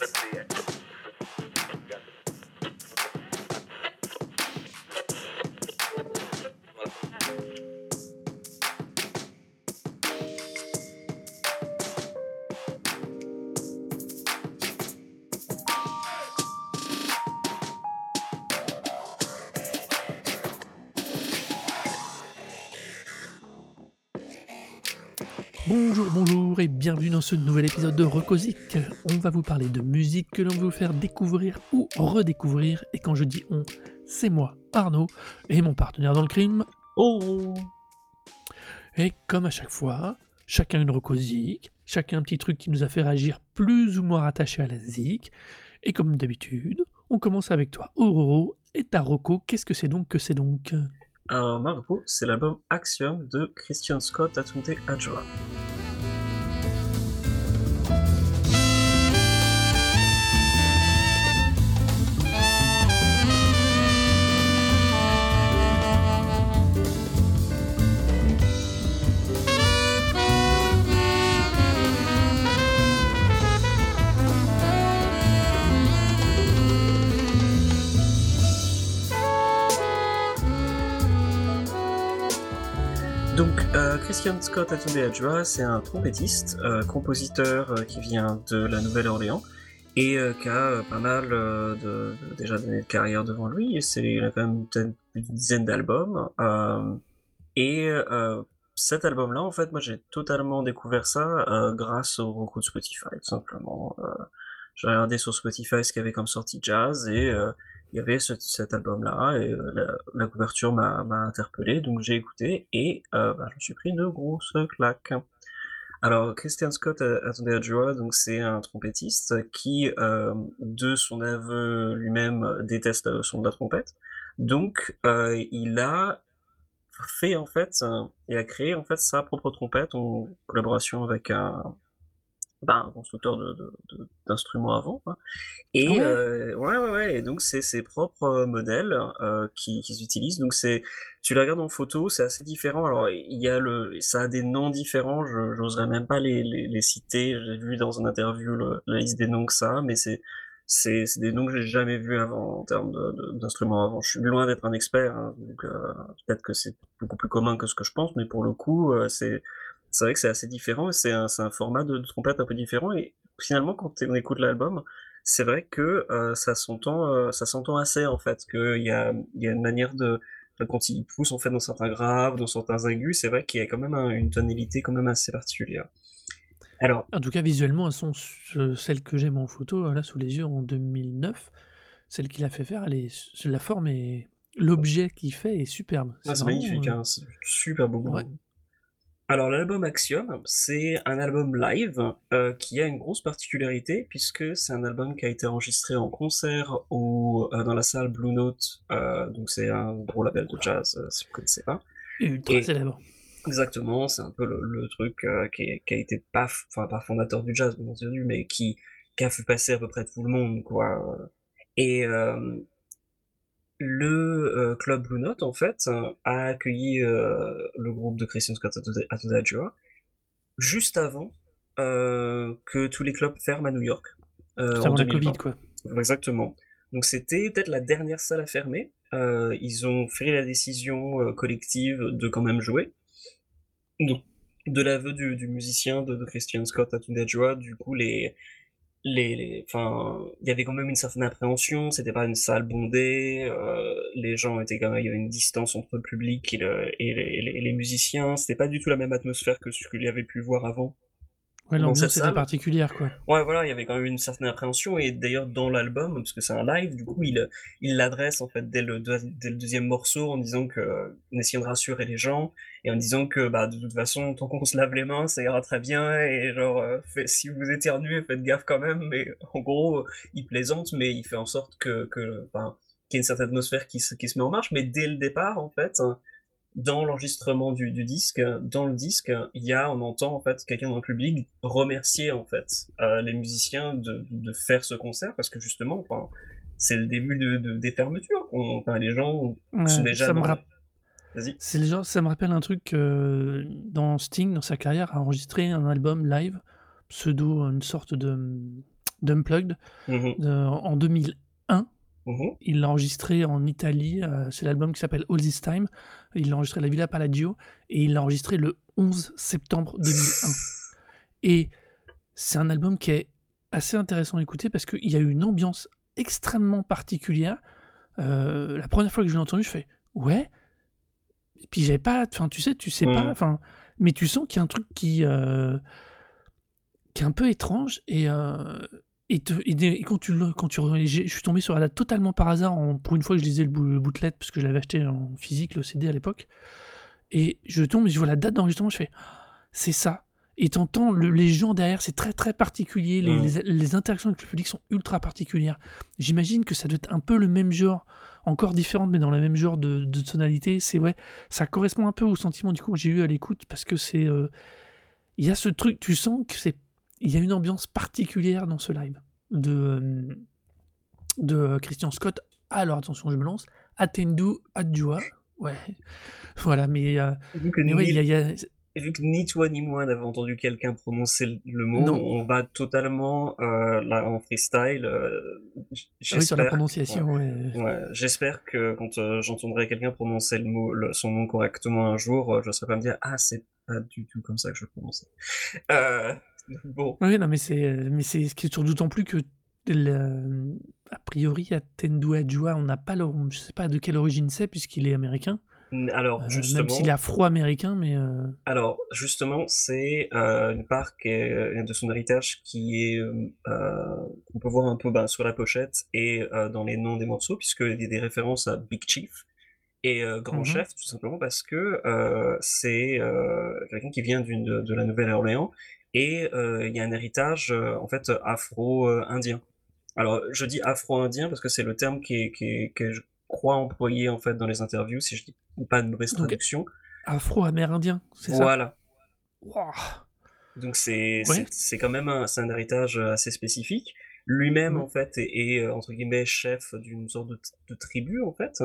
Let's see it. Bonjour, bonjour et bienvenue dans ce nouvel épisode de Recosic. On va vous parler de musique que l'on veut vous faire découvrir ou redécouvrir. Et quand je dis on, c'est moi, Arnaud, et mon partenaire dans le crime. Oh Et comme à chaque fois, chacun une Recosic, chacun un petit truc qui nous a fait réagir plus ou moins rattaché à la zik. Et comme d'habitude, on commence avec toi, Auroro. Et ta Rocco, qu'est-ce que c'est donc que c'est donc? Alors, Margot, c'est l'album Axiom de Christian Scott Atunde Adjoa. Donc, euh, Christian Scott Atunde Adjoa, c'est un trompettiste, euh, compositeur euh, qui vient de la Nouvelle-Orléans et qui a pas mal déjà d'années de carrière devant lui. Il a quand même une, dizaine- d'albums. et cet album-là, en fait, moi j'ai totalement découvert ça grâce au recours de Spotify, tout simplement. J'ai regardé sur Spotify ce qu'il y avait comme sortie jazz et il y avait ce- cet album-là et euh, la, couverture m'a m'a interpellé, donc j'ai écouté et euh, bah, je me suis pris une grosse claque. Alors, Christian Scott Atunde Adjoa, donc c'est un trompettiste qui, euh, de son aveu lui-même, déteste le son de la trompette. Donc, euh, il a fait en fait, euh, il a créé en fait sa propre trompette en collaboration avec un, ben, un constructeur de- de- de- d'instruments avant. quoi. Et ouais euh, ouais, ouais, ouais. Et donc c'est ses propres euh, modèles euh, qui qu'ils utilisent. Donc c'est, tu la regardes en photo, c'est assez différent. Alors il y a le, ça a des noms différents. Je j'oserais même pas les, les, les citer. J'ai vu dans une interview le- la liste des noms que ça, mais c'est c'est c'est des noms que j'ai jamais vus avant en termes d'instruments avant. Je suis loin d'être un expert, hein, donc euh, peut-être que c'est beaucoup plus commun que ce que je pense, mais pour le coup, euh, c'est c'est vrai que c'est assez différent et c'est un, format de, de trompette un peu différent. Et finalement, quand on écoute l'album, c'est vrai que euh, ça s'entend, euh, ça s'entend assez en fait, qu'il y a, il y a une manière de, quand il pousse en fait dans certains graves, dans certains aigus, c'est vrai qu'il y a quand même un- une tonalité quand même assez particulière. Alors, En tout cas, visuellement, elles sont ce- celles que j'ai en photo là sous les yeux en 2009. Celle qu'il a fait faire, elle est, la forme et l'objet qu'il fait est superbe. ah, c'est vraiment, magnifique, euh, hein, c'est super beau. ouais. Alors l'album Axiom, c'est un album live euh, qui a une grosse particularité puisque c'est un album qui a été enregistré en concert au, euh, dans la salle Blue Note, euh, donc c'est un gros label de jazz si vous connaissez pas. ultra Et célèbre. exactement, c'est un peu le, le truc qui, est- qui a été pas, enfin pas fondateur du jazz bien entendu, mais qui, qui a fait passer à peu près tout le monde quoi. Et le euh, club Blue Note, en fait, euh, a accueilli euh, le groupe de Christian Scott Atodajua juste avant euh, que tous les clubs ferment à New York avant la 2020. Covid, quoi. Exactement. Donc c'était peut-être la dernière salle à fermer. Ils ont fait la décision collective de quand même jouer. Donc, de l'aveu du, du musicien de, de Christian Scott Atundajua, du coup les les, enfin, il y avait quand même une certaine appréhension, c'était pas une salle bondée, euh, les gens étaient quand même, il y avait une distance entre le public et, le- les, les- les musiciens, c'était pas du tout la même atmosphère que ce qu'il y avait pu voir avant Ouais, l'ambiance était particulière, quoi. Ouais, voilà, il y avait quand même une certaine appréhension et d'ailleurs dans l'album, parce que c'est un live, du coup, il il l'adresse en fait dès le, deux- dès le deuxième morceau en disant que en essayant de rassurer les gens et en disant que bah de toute façon tant qu'on se lave les mains, ça ira très bien et genre euh, fait- si vous éternuez, faites gaffe quand même. Mais en gros, il plaisante, mais il fait en sorte que que enfin qu'il y ait une certaine atmosphère qui se qui se met en marche. Mais dès le départ, en fait, dans l'enregistrement du, du disque, dans le disque, il y a, on entend en fait quelqu'un dans le public remercier en fait euh, les musiciens de, de faire ce concert parce que justement, enfin, c'est le début de, de- des fermetures. Enfin, les gens Ouais, sont déjà ça me rapp-. C'est ça me rappelle un truc euh, dans Sting, dans sa carrière, a enregistré un album live, pseudo, une sorte de, d'Unplugged Mmh euh, en 2001. Mmh Il l'a enregistré en Italie, euh, c'est l'album qui s'appelle All This Time. Il l'a enregistré à la Villa Palladio et il l'a enregistré le 11 septembre 2001. Et c'est un album qui est assez intéressant à écouter parce qu'il y a eu une ambiance extrêmement particulière. Euh, la première fois que je l'ai entendu, je fais ouais. Et puis j'avais pas, enfin tu sais, tu sais pas, Mmh. enfin, mais tu sens qu'il y a un truc qui, euh, qui est un peu étrange et, et, te- et des- et quand tu le- quand tu re- j'ai- je suis tombé sur la date totalement par hasard en- pour une fois je lisais le, bou- le booklet parce que je l'avais acheté en physique le CD à l'époque. Et je tombe et je vois la date d'enregistrement je fais c'est ça. Et t'entends le- les gens derrière c'est très très particulier. Les, les- les interactions avec le public sont ultra particulières. J'imagine que ça doit être un peu le même genre encore différente mais dans le même genre de, de tonalité. C'est ouais ça correspond un peu au sentiment du coup que j'ai eu à l'écoute parce que c'est euh, il y a ce truc tu sens que c'est il y a une ambiance particulière dans ce live de, de Christian Scott. Alors attention, je me lance. Atendu Adjua. Ouais. Voilà, mais, euh, vu que mais ouais, ni, il y a, vu que ni toi ni moi n'avons entendu quelqu'un prononcer le- mot, Non. on va totalement euh, là en freestyle. euh, Ah oui, sur la J'espère. prononciation, ouais. Ouais, j'espère que quand euh, j'entendrai quelqu'un prononcer le mot, le- son nom correctement un jour, je ne serai pas me dire ah c'est pas du tout comme ça que je prononce. Euh, bon, Oui, non, mais c'est, euh, mais c'est ce qui est sur d'autant plus que le- a priori Atendu Adjua, on n'a pas le, je sais pas de quelle origine c'est puisqu'il est américain, alors Euh, même justement, s'il est afro-américain, mais euh, alors justement, c'est euh, une part qui est- de son héritage qui est euh, euh, qu'on peut voir un peu ben, sur la pochette et euh, dans les noms des morceaux, puisqu'il y a des références à Big Chief et euh, Grand Mhm. Chef, tout simplement parce que euh, c'est euh, quelqu'un qui vient de la Nouvelle-Orléans et euh, il y a un héritage euh, en fait afro-indien. Alors je dis afro-indien parce que c'est le terme qui est, qui est- que je crois employé en fait dans les interviews, si je dis pas de mauvaise traduction. afro-amérindien, c'est ça? Voilà. Donc c'est Ouais. quand même un, un héritage euh, assez spécifique. Lui-même en fait est, est, entre guillemets chef d'une sorte de, de tribu en fait.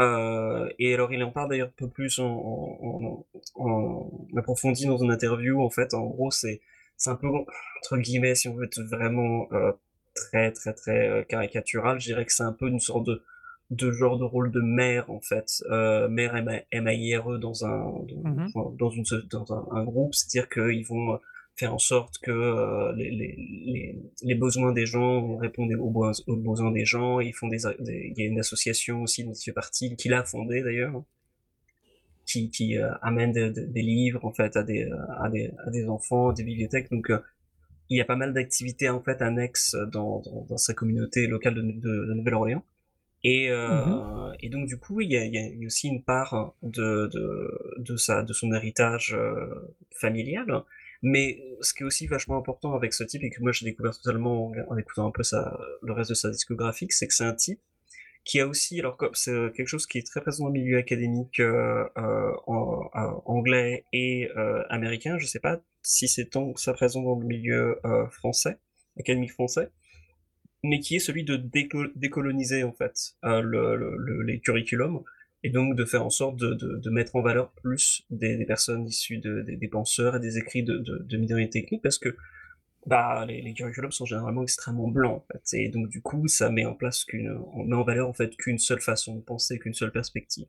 Euh, et alors il en parle d'ailleurs un peu plus en, en, en, en approfondi dans une interview en fait. En gros c'est c'est un peu entre guillemets si on veut être vraiment euh, très très très euh, caricatural, je dirais que c'est un peu une sorte de de genre de rôle de mère en fait, euh, mère M-A-I-R-E dans un Mhm. dans, dans une dans un, un groupe, c'est-à-dire qu'ils vont euh, faire en sorte que euh, les, les, les, besoins des gens répondent aux, besoins aux besoins des gens. Ils font des, il y a une association aussi dont il fait partie, qu'il a fondée d'ailleurs, qui, qui euh, amène des, des- des livres en fait à des, à des, à des enfants, des bibliothèques. Donc euh, il y a pas mal d'activités en fait annexes dans, dans, dans sa communauté locale de, de, de Nouvelle-Orléans. Et, Mhm. euh, et donc du coup, il y a, il y a- aussi une part de, de, de, sa, de son héritage familial. Mais ce qui est aussi vachement important avec ce type, et que moi j'ai découvert totalement en, écoutant un peu le reste de sa discographie, c'est que c'est un type qui a aussi, alors comme c'est quelque chose qui est très présent dans le milieu académique euh, euh, euh, anglais et euh, américain, je sais pas si c'est tant que ça présent dans le milieu euh, français, académique français, mais qui est celui de déco- décoloniser en fait euh, le, le- le- les curriculums et donc de faire en sorte de, de, mettre en valeur plus des, personnes issues de, des, penseurs et des écrits de, de, minorités ethniques parce que bah, les, les curriculums sont généralement extrêmement blancs en fait. Et donc du coup ça met en place qu'une on met en valeur en fait qu'une seule façon de penser qu'une seule perspective.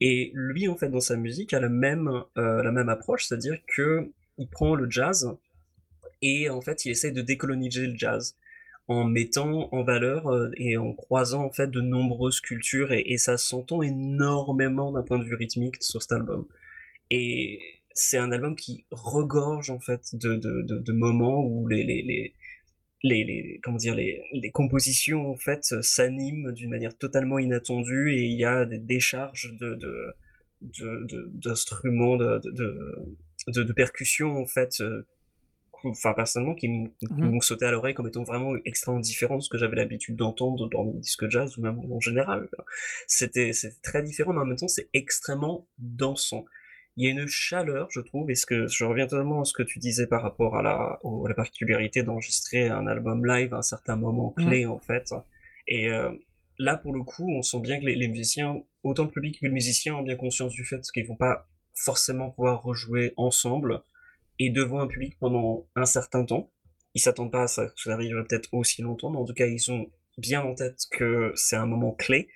Et lui en fait dans sa musique a la même euh, la même approche c'est-à-dire que il prend le jazz et en fait il essaie de décoloniser le jazz en mettant en valeur euh, et en croisant en fait de nombreuses cultures et, ça s'entend énormément d'un point de vue rythmique sur cet album. Et c'est un album qui regorge en fait de, de, de, moments où les, les, les, les, comment dire les, les compositions en fait s'animent d'une manière totalement inattendue et il y a des décharges de d'instruments de, de, de, de, percussions en fait euh, enfin personnellement qui m- qui Mhm. m'ont sauté à l'oreille comme étant vraiment extrêmement différents de ce que j'avais l'habitude d'entendre dans le disque jazz ou même en général c'était très différent mais en même temps c'est extrêmement dansant il y a une chaleur je trouve et ce que je reviens totalement à ce que tu disais par rapport à la au- à la particularité d'enregistrer un album live à un certain moment Mhm. clé en fait et euh, là pour le coup on sent bien que les, les musiciens autant le public que le musicien ont bien conscience du fait qu'ils vont pas forcément pouvoir rejouer ensemble et devant un public pendant un certain temps. Ils s'attendent pas à ça, que ça arriverait peut-être aussi longtemps, mais en tout cas, ils ont bien en tête que c'est un moment clé.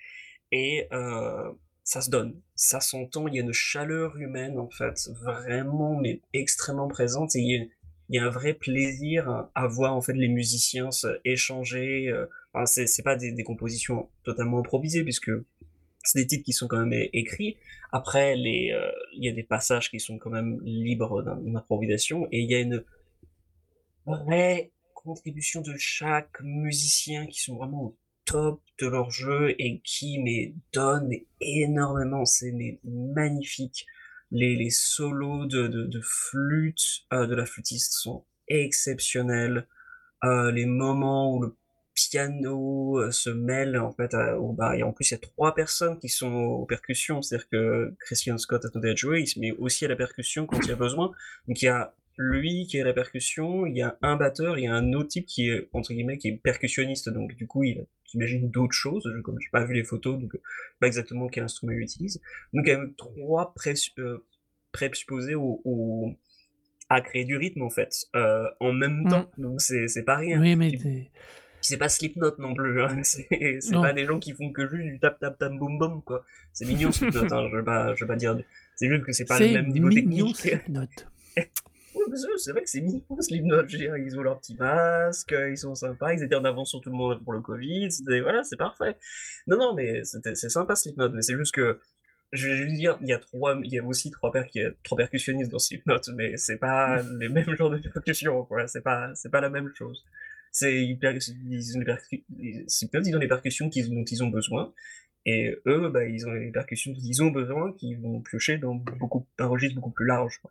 Et euh, ça se donne, ça s'entend, il y a une chaleur humaine en fait, vraiment mais extrêmement présente. Et il y a, un vrai plaisir à voir en fait les musiciens échanger. Euh, enfin, c'est pas des, des compositions totalement improvisées puisque des titres qui sont quand même écrits. Après, euh, il y a des passages qui sont quand même libres d'improvisation et il y a une vraie contribution de chaque musicien qui sont vraiment au top de leur jeu et qui mais donnent énormément. C'est magnifique. Les, solos de, de, de flûte euh, de la flûtiste sont exceptionnels. Euh, les moments où le piano euh, se mêle en fait au bah, et en plus il y a trois personnes qui sont aux percussions. C'est à dire que Christian Scott a tout à jouer il se met aussi à la percussion quand il y a besoin. Donc il y a lui qui est à la percussion. Il y a un batteur. Il y a un autre type qui est entre guillemets qui est percussionniste. Donc du coup il j'imagine d'autres choses. Je, comme j'ai pas vu les photos donc pas exactement quel instrument il utilise. Donc il y a trois euh, présupposés au, au à créer du rythme en fait euh, en même mmh. temps. Donc c'est c'est pas rien. Oui mais c'est pas Slipknot non plus, hein. c'est pas des gens qui font que juste du tap tap tap boum boum quoi. C'est mignon Slipknot, hein. je vais pas, je vais pas dire. C'est juste que c'est pas le même niveau technique. c'est vrai que c'est mignon Slipknot. Je veux dire, ils ont leur petit masque, ils sont sympas, ils étaient en avance sur tout le monde pour le Covid. Voilà, c'est parfait. Non non, mais c'est sympa Slipknot, mais c'est juste que je vais juste dire, il y a trois, il y a aussi trois, per trois percussionnistes dans Slipknot, mais c'est pas les mêmes genres de percussions, quoi. C'est pas, c'est pas la même chose c'est ils, ont les percussions qu'ils dont ils ont besoin. Et eux bah, ils ont les percussions dont ils ont besoin qui vont piocher dans beaucoup un registre beaucoup plus large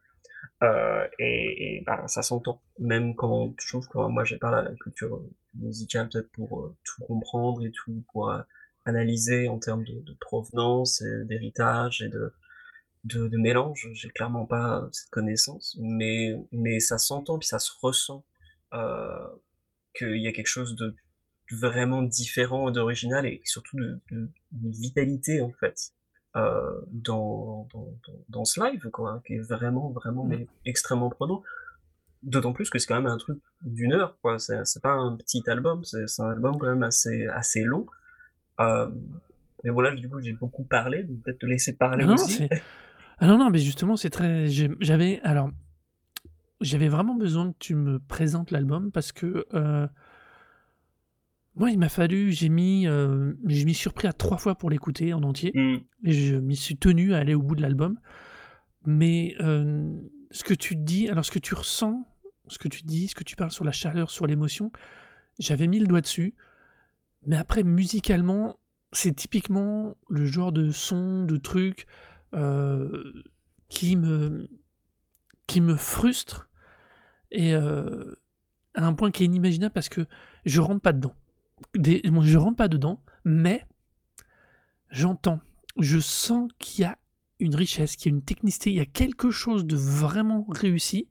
euh, et, et bah, ça s'entend. Même quand je trouve que moi j'ai pas la culture musicale peut-être pour euh, tout comprendre et tout pour euh, analyser en termes de, de provenance d'héritage et de de, de mélange. J'ai clairement pas cette connaissance mais mais ça s'entend puis ça se ressent qu'il y a quelque chose de vraiment différent, d'original et surtout de, vitalité en fait euh, dans, dans, dans, ce live quoi, hein, qui est vraiment vraiment mais extrêmement prenant. D'autant plus que c'est quand même un truc d'une heure quoi. C'est pas un petit album, c'est un album quand même assez assez long. Euh, mais voilà, du coup j'ai beaucoup parlé, peut-être te laisser parler aussi. Non, ah non non, mais justement c'est très. J'avais alors j'avais vraiment besoin que tu me présentes l'album parce que, euh, moi, il m'a fallu j'ai mis, euh, je m'y suis surpris à trois fois pour l'écouter en entier mmh. et je m'y suis tenu à aller au bout de l'album. Mais, euh, ce que tu dis alors ce que tu ressens, ce que tu dis, ce que tu parles sur la chaleur, sur l'émotion, j'avais mis le doigt dessus. Mais après musicalement, c'est typiquement le genre de son, de truc, qui me qui me frustre et euh, à un point qui est inimaginable parce que je rentre pas dedans. Des, je rentre pas dedans, mais j'entends, je sens qu'il y a une richesse, qu'il y a une technicité, il y a quelque chose de vraiment réussi,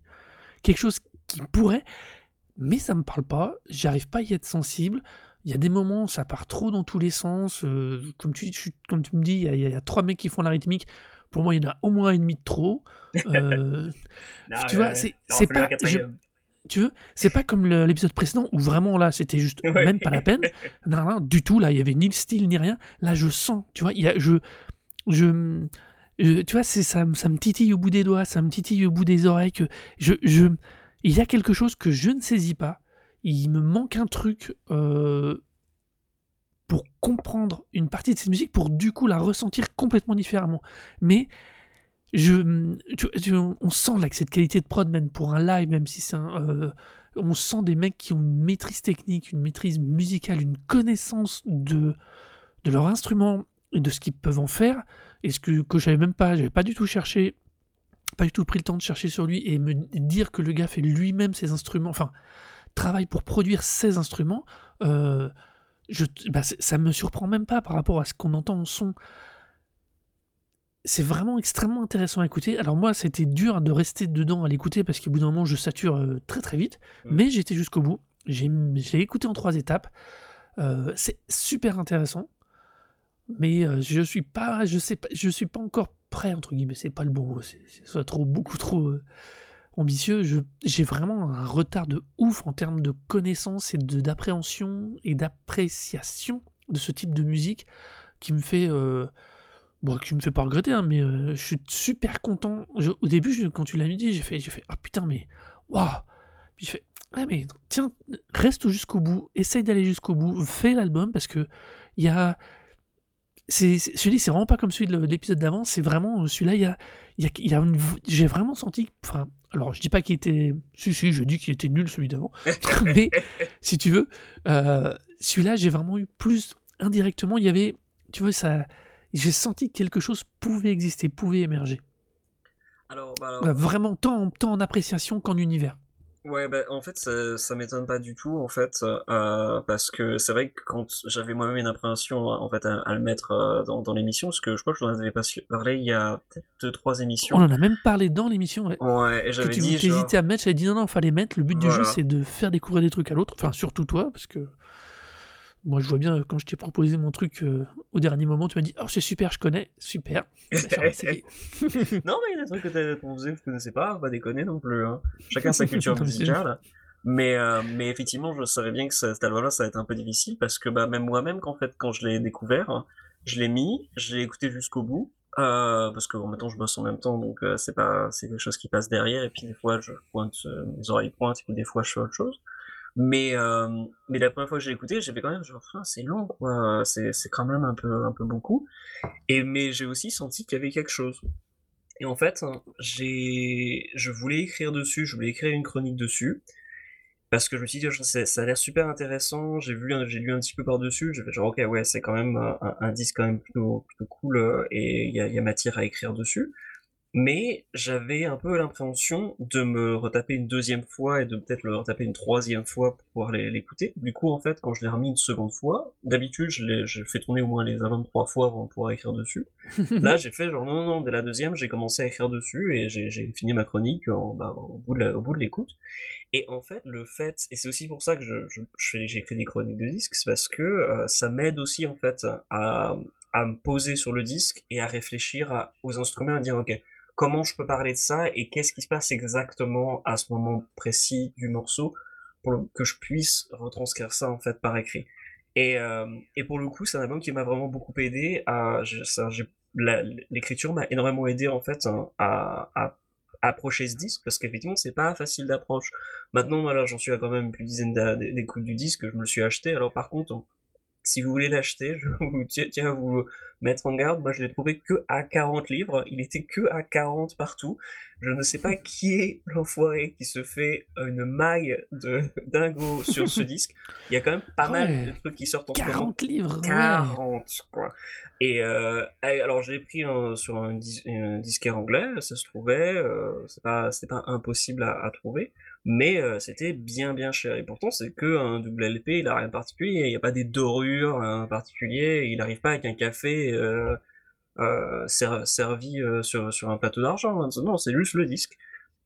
quelque chose qui pourrait, mais ça me parle pas, j'arrive pas à y être sensible. Il y a des moments où ça part trop dans tous les sens. Euh, comme, tu, comme tu me dis, il y, a, il y, a, trois mecs qui font la rythmique. Pour moi, il y en a au moins un demi de trop. Euh, tu vois, c'est pas. tu veux, c'est pas comme l'épisode précédent où vraiment là, c'était juste même pas la peine. Non, non, du tout. Là, il y avait ni le style ni rien. Là, je sens. Tu vois, il y a, je, je, tu vois, c'est ça, ça me titille au bout des doigts, ça me titille au bout des oreilles. Que je, je, il y a quelque chose que je ne saisis pas. Il me manque un truc. Euh, pour comprendre une partie de cette musique, pour du coup la ressentir complètement différemment. Mais je, on sent là que cette qualité de prod, même pour un live, même si c'est un. Euh, on sent des mecs qui ont une maîtrise technique, une maîtrise musicale, une connaissance de, de leur instrument et de ce qu'ils peuvent en faire. Et ce que, que j'avais même pas, j'avais pas du tout cherché, pas du tout pris le temps de chercher sur lui et me dire que le gars fait lui-même ses instruments, enfin, travaille pour produire ses instruments. Euh, je, bah, ça me surprend même pas par rapport à ce qu'on entend en son. C'est vraiment extrêmement intéressant à écouter. Alors moi, c'était dur de rester dedans à l'écouter parce qu'au bout d'un moment, je sature euh, très très vite. Mais j'étais jusqu'au bout. J'ai écouté en trois étapes. Euh, c'est super intéressant. Mais euh, je suis pas, je sais pas, je suis pas encore prêt entre guillemets. C'est pas le bon mot. C'est trop beaucoup trop ambitieux. J'ai vraiment un retard de ouf en termes de connaissances et d'appréhension et d'appréciation de ce type de musique qui me fait, heu, bon, qui me fait pas regretter, hein, mais, heu, je suis super content. Au début, quand tu l'as dit, j'ai fait j'ai fait: «Ah putain, mais waouh!» puis je fais: «Ouais, mais tiens, reste jusqu'au bout, essaye d'aller jusqu'au bout, fais l'album» parce qu'il y a c'est c'est vraiment pas comme celui de l'épisode d'avant, c'est vraiment, heu, celui-là, il y a il y a il j'ai vraiment senti enfin, alors je dis pas qu'il était si, si, je dis qu'il était nul celui d'avant, mais si tu veux, heu, celui-là, j'ai vraiment eu plus indirectement, il y avait tu vois, ça j'ai senti que quelque chose pouvait exister, pouvait émerger. Alors, bah, alors Heu, vraiment tant en tant en appréciation qu'en univers. Ouais, bah, en fait, ça ça m'étonne pas du tout, en fait, heu, parce que c'est vrai que quand j'avais moi-même une appréhension, en fait, à à le mettre, heu, dans dans l'émission, parce que je crois que je t'en avais pas parlé il y a peut-être 2-3 On émissions. en a même parlé dans l'émission, ouais, Ouais et j'avais dit genre à mettre, j'avais dit: «Non, non, fallait mettre, le but du jeu, c'est de faire découvrir des trucs à l'autre», enfin surtout toi, parce que moi je vois bien, quand je t'ai proposé mon truc, heu, au dernier moment, tu m'as dit: «Oh c'est super, je connais». Super. Non, mais il y a des trucs que tu proposé que je connaissais pas, pas déconner non plus, hein. Chacun sa culture musicale. Mais, heu, mais effectivement, je savais bien que ce cet album-là, ça allait être un peu difficile parce que, bah, même moi-même, qu'en fait, quand je l'ai découvert, je l'ai mis, je l'ai écouté jusqu'au bout, heu, parce qu'en même temps, je bosse en même temps, donc, heu, c'est pas c'est quelque chose qui passe derrière et puis des fois, je pointe, mes oreilles pointent et puis des fois, je fais autre chose. Mais, hem, mais la 1re fois que je l'ai écouté, j'ai fait quand même genre: «Ah, c'est long, quoi, c'est c'est quand même un peu un peu beaucoup» et mais j'ai aussi senti qu'il y avait quelque chose et en fait, j'ai je voulais écrire dessus, je voulais écrire une chronique dessus parce que je me suis dit: «Oh, ça a l'air super intéressant», j'ai vu j'ai lu un petit peu par-dessus, j'ai fait genre: «OK, ouais, c'est quand même un disque quand même plutôt plutôt cool, heu et il y a matière à écrire dessus». Mais j'avais un peu l'appréhension de me retaper une 2e fois et de peut-être le retaper une 3e fois pour pouvoir l'é l'écouter. Du coup, en fait, quand je l'ai remis une 2nde fois, d'habitude, je je fais tourner au moins les albums 3 fois avant de pouvoir écrire dessus. Là, j'ai fait genre: «Non, non, non», dès la 2e, j'ai commencé à écrire dessus et j'ai fini ma chronique en, bah, au bout de l'écoute et en fait, le fait et c'est aussi pour ça que je je je j'écris des chroniques de disques, c'est parce que, heu, ça m'aide aussi, en fait, à à me poser sur le disque et à réfléchir à aux instruments, à dire: «OK, comment je peux parler de ça et qu'est-ce qui se passe exactement à ce moment précis du morceau?» pour que je puisse retranscrire ça, en fait, par écrit et hem et pour le coup, c'est un album qui m'a vraiment beaucoup aidé à j'ai l'écriture m'a énormément aidé, en fait, à à approcher ce disque parce qu'effectivement, c'est pas facile d'approche. Maintenant, voilà, j'en suis à quand même plus dizaine d'écoutes du disque, je me le suis acheté. Alors par contre, si vous voulez l'acheter, je vous tiens à vous mettre en garde, moi je l'ai trouvé qu'à 40 livres, il était qu'à 40 partout. Je ne sais pas qui est l'enfoiré qui se fait une maille de dingo sur ce disque. Il y a quand même pas mal de trucs qui sortent en ce moment. 40 livres, ouais! 40 quoi et heu et alors je l'ai pris, sur un dis un disquaire anglais, ça se trouvait, heu, c'est pas impossible à à trouver, mais, heu, c'était bien, bien cher et pourtant c'est qu'un double LP, il a rien de particulier, il y a pas des dorures, heu, particuliers, il arrive pas avec un café, ser servi, heu, sur sur un plateau d'argent, hein. Non, c'est juste le disque.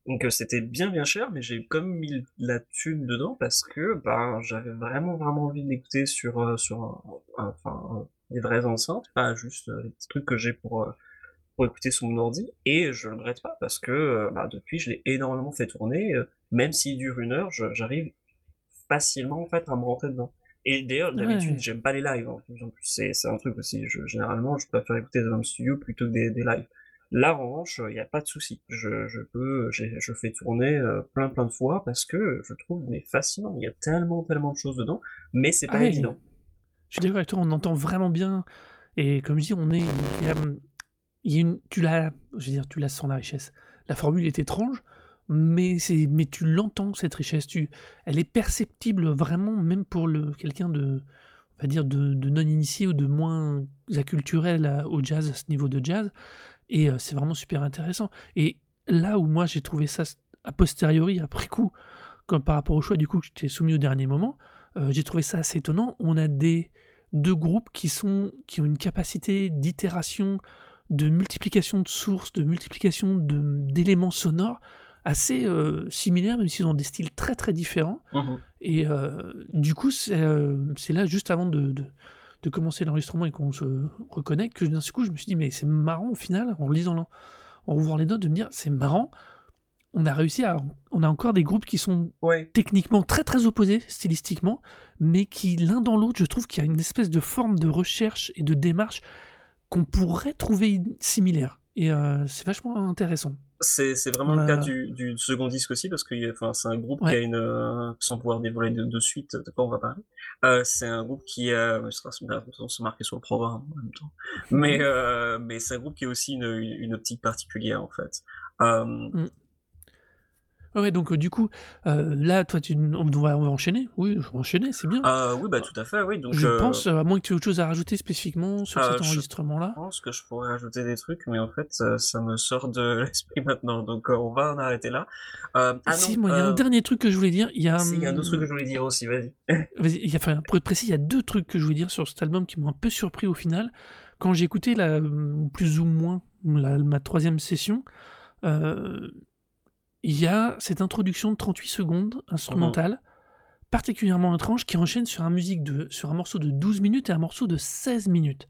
Donc, heu, c'était bien, bien cher mais j'ai même mis la thune dedans parce que, ben, j'avais vraiment, vraiment envie de l'écouter sur, heu, sur un un enfin, des vraies enceintes, pas juste, les petits trucs que j'ai pour, pour écouter sur mon ordi. Et je le regrette pas parce que, bah, depuis, je l'ai énormément fait tourner, même s'il dure 1 heure, j'arrive facilement, en fait, à me rentrer dedans et d'ailleurs, d'habitude, Ouais. j'aime pas les lives, en plus c'est c'est un truc aussi, je généralement, je préfère écouter des albums studio plutôt que des des lives. Là, en revanche, il y a pas de souci, je je peux je fais tourner, heu, plein, plein de fois parce que je trouve mais fascinant. Il y a tellement, tellement de choses dedans, mais c'est Ah pas évident. Je suis d'accord avec toi, on entend vraiment bien et comme je dis, on est il y a, il y a une tu la je veux dire, tu la sens la richesse. La formule est étrange, mais tu l'entends cette richesse, elle est perceptible vraiment même pour quelqu'un de on va dire de de non initié ou de moins acculturel à au jazz, à ce niveau de jazz et heu, c'est vraiment super intéressant et là où moi j'ai trouvé ça a posteriori, après coup, par rapport au choix du coup que je t'ai soumis au dernier moment, heu, j'ai trouvé ça assez étonnant. On a des 2 groupes qui ont une capacité d'itération, de multiplication de sources, de multiplication d'éléments sonores assez, heu, similaires, même s'ils ont des styles très, très différents Mmh mh. et heu, du coup, c'est, heu, c'est là juste avant de de de commencer l'enregistrement et qu'on se reconnecte que d'un seul coup, je me suis dit: «Mais c'est marrant au final», en lisant l'en en revoyant les notes, de me dire: «C'est marrant, on a réussi à on a encore des groupes qui sont Ouais. techniquement très, très opposés stylistiquement, mais qui l'un dans l'autre, je trouve qu'il y a une espèce de forme de recherche et de démarche qu'on pourrait trouver similaire et c'est vachement intéressant. C'est vraiment le cas du du second disque aussi parce a enfin, c'est un groupe qui a une, heu, sans pouvoir dévoiler de de suite de quoi on va parler, heu, c'est un groupe qui a marqué sur le programme en même temps, Mmh mais mh. heu, mais c'est un groupe qui a aussi une une optique particulière en fait. Mmh. Ouais, donc heu, du coup, heu, là, toi, tu on doit on va enchaîner. Oui, on va enchaîner, c'est bien. Ah oui, bah, tout à fait, oui, donc je heu pense, à moins que tu aies autre chose à rajouter spécifiquement sur Heu, cet je enregistrement-là? pense que je pourrais ajouter des trucs, mais en fait, ça me sort de l'esprit maintenant, donc on va en arrêter là. Ah Si, non, moi, il y a un dernier truc que je voulais dire, il y a, si, il y a un autre truc que je voulais dire aussi, vas-y. a enfin, pour être précis, il y a 2 trucs que je voulais dire sur cet album qui m'ont un peu surpris au final. Quand j'ai écouté la, mmh, plus ou moins la ma 3e session, il y a cette introduction de 38 secondes instrumentale, particulièrement étrange, qui enchaîne sur un morceau de 12 minutes et un morceau de 16 minutes.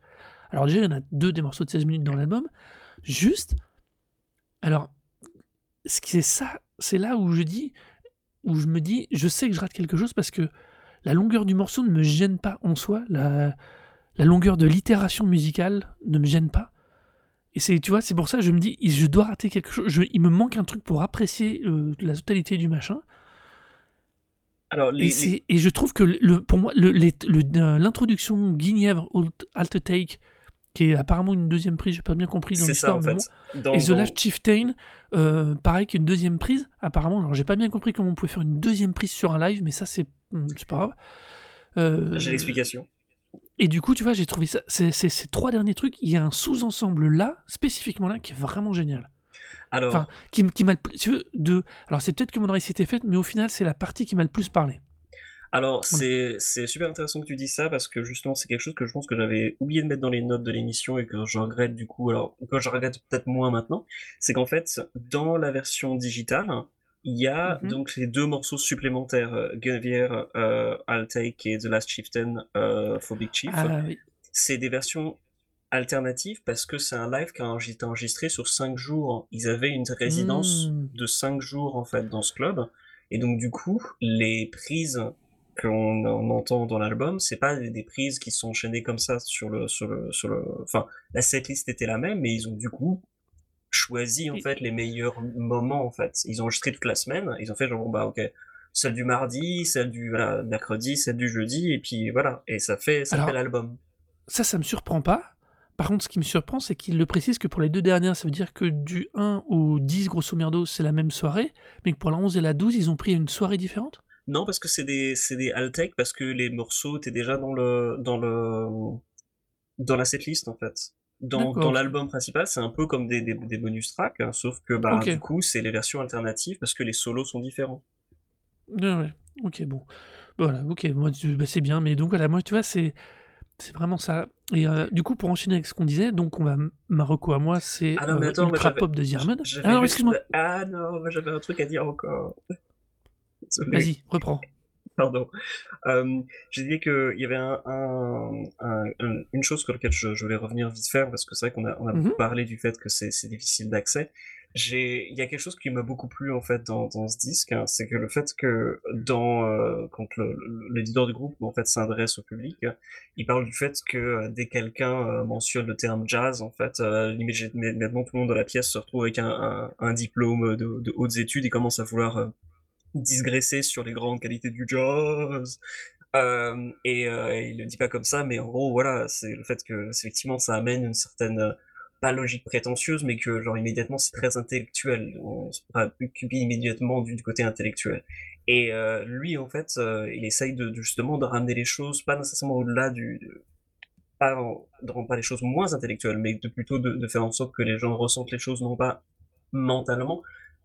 Alors déjà, il y en a 2 des morceaux de 16 minutes dans l'album. Juste alors, ce qui est ça, c'est là où je dis je me dis: «Je sais que je rate quelque chose» parce que la longueur du morceau ne me gêne pas en soi, la la longueur de l'itération musicale ne me gêne pas et c'est tu vois, c'est pour ça que je me dis: «I je dois rater quelque chose, je il me manque un truc pour apprécier, heu, la totalité du machin» Alors et les je trouve que le pour moi, le les le l'introduction Guenièvre Alt Take, qui est apparemment une 2e prise, j'ai pas bien compris dans C'est ça, l'histoire, en fait, dans et The Last dans Chieftain, heu, pareil qui est une 2e prise, apparemment. Alors j'ai pas bien compris comment on pouvait faire une 2e prise sur un live, mais ça, c'est, c'est pas grave. J'ai Heu l'explication. Et du coup, tu vois, j'ai trouvé ça ces ces ces 3 derniers trucs, il y a un sous-ensemble là, spécifiquement là, qui est vraiment génial. Enfin, Alors qui m qui m'a si de alors c'est peut-être que mon oreille s'était faite, mais au final, c'est la partie qui m'a le plus parlé. alors c'est super intéressant que tu dises ça parce que justement, c'est quelque chose que je pense que j'avais oublié de mettre dans les notes de l'émission et que je regrette du coup, alors que je regrette peut-être moins maintenant, c'est qu'en fait, dans la version digitale, il y Mmh a mh. donc les 2 morceaux supplémentaires, heu, Guenvière, heu, Alt Take et The Last Chieftain, for Big Chief. Ah oui. C'est des versions alternatives parce que c'est un live qui a été enregistré sur 5 jours. Ils avaient une résidence Mmh. de 5 jours, en fait, dans ce club et donc du coup, les prises qu'on en entend dans l'album, c'est pas des des prises qui sont enchaînées comme ça sur le sur le sur le enfin, la setlist était la même, mais ils ont du coup choisi, en fait, les meilleurs moments, en fait. Ils ont enregistré toute la semaine, ils ont fait genre: «Bon, bah, OK, celle du mardi, celle du, voilà, mercredi, celle du jeudi» et puis voilà et ça fait ça fait l'album. ça, ça me surprend pas. Par contre, ce qui me surprend, c'est qu'ils le précisent que pour les 2 dernières, ça veut dire que du 1 au 10, grosso merdo, c'est la même soirée, mais que pour la 11 et la 12, ils ont pris une soirée différente? Non, parce que c'est des c'est des Take parce que les morceaux étaient déjà dans le dans le, dans la setlist, en fait. Dans dans l'album principal, c'est un peu comme des des des bonus tracks, sauf que, bah, du coup, c'est les versions alternatives parce que les solos sont différents. Ouais, ouais. OK, bon. Voilà, OK, moi, bah, c'est bien, mais donc voilà, moi, tu vois, c'est c'est vraiment ça et heu, du coup, pour enchaîner avec ce qu'on disait, donc on va m ma reco à moi, c'est, Ah non, mais heu, attends, moi, Ultra Pop de Diarmuid. Ah non, excuse-moi! ah non, j'avais un truc à dire encore. Vas-y, reprends. Pardon. Hem, j'ai dit qu'il y avait un un un un une chose sur laquelle je je voulais revenir vite fait parce que c'est vrai qu'on a on a Mmh mh. parlé du fait que c'est difficile d'accès. Il y a quelque chose qui m'a beaucoup plu, en fait, dans dans ce disque, c'est que le fait que dans, heu, quand le le l'éditeur du groupe, en fait, s'adresse au public, il parle du fait que, heu, dès quelqu'un, mentionne le terme jazz, en fait, immédiatement tout le monde dans la pièce se retrouve avec un un un diplôme de de hautes études et commence à vouloir, digresser sur les grandes qualités du jazz. Hem et heu, il le dit pas comme ça, mais en gros, voilà, c'est le fait que, effectivement, ça amène une certaine, heu, pas logique prétentieuse, mais que genre immédiatement, c'est très intellectuel. On se préoccupe immédiatement du côté intellectuel et heu, lui, en fait, heu, il essaye de justement de ramener les choses, pas nécessairement au-delà du de pas de rendre pas les choses moins intellectuelles, mais de plutôt de faire en sorte que les gens ressentent les choses non pas mentalement,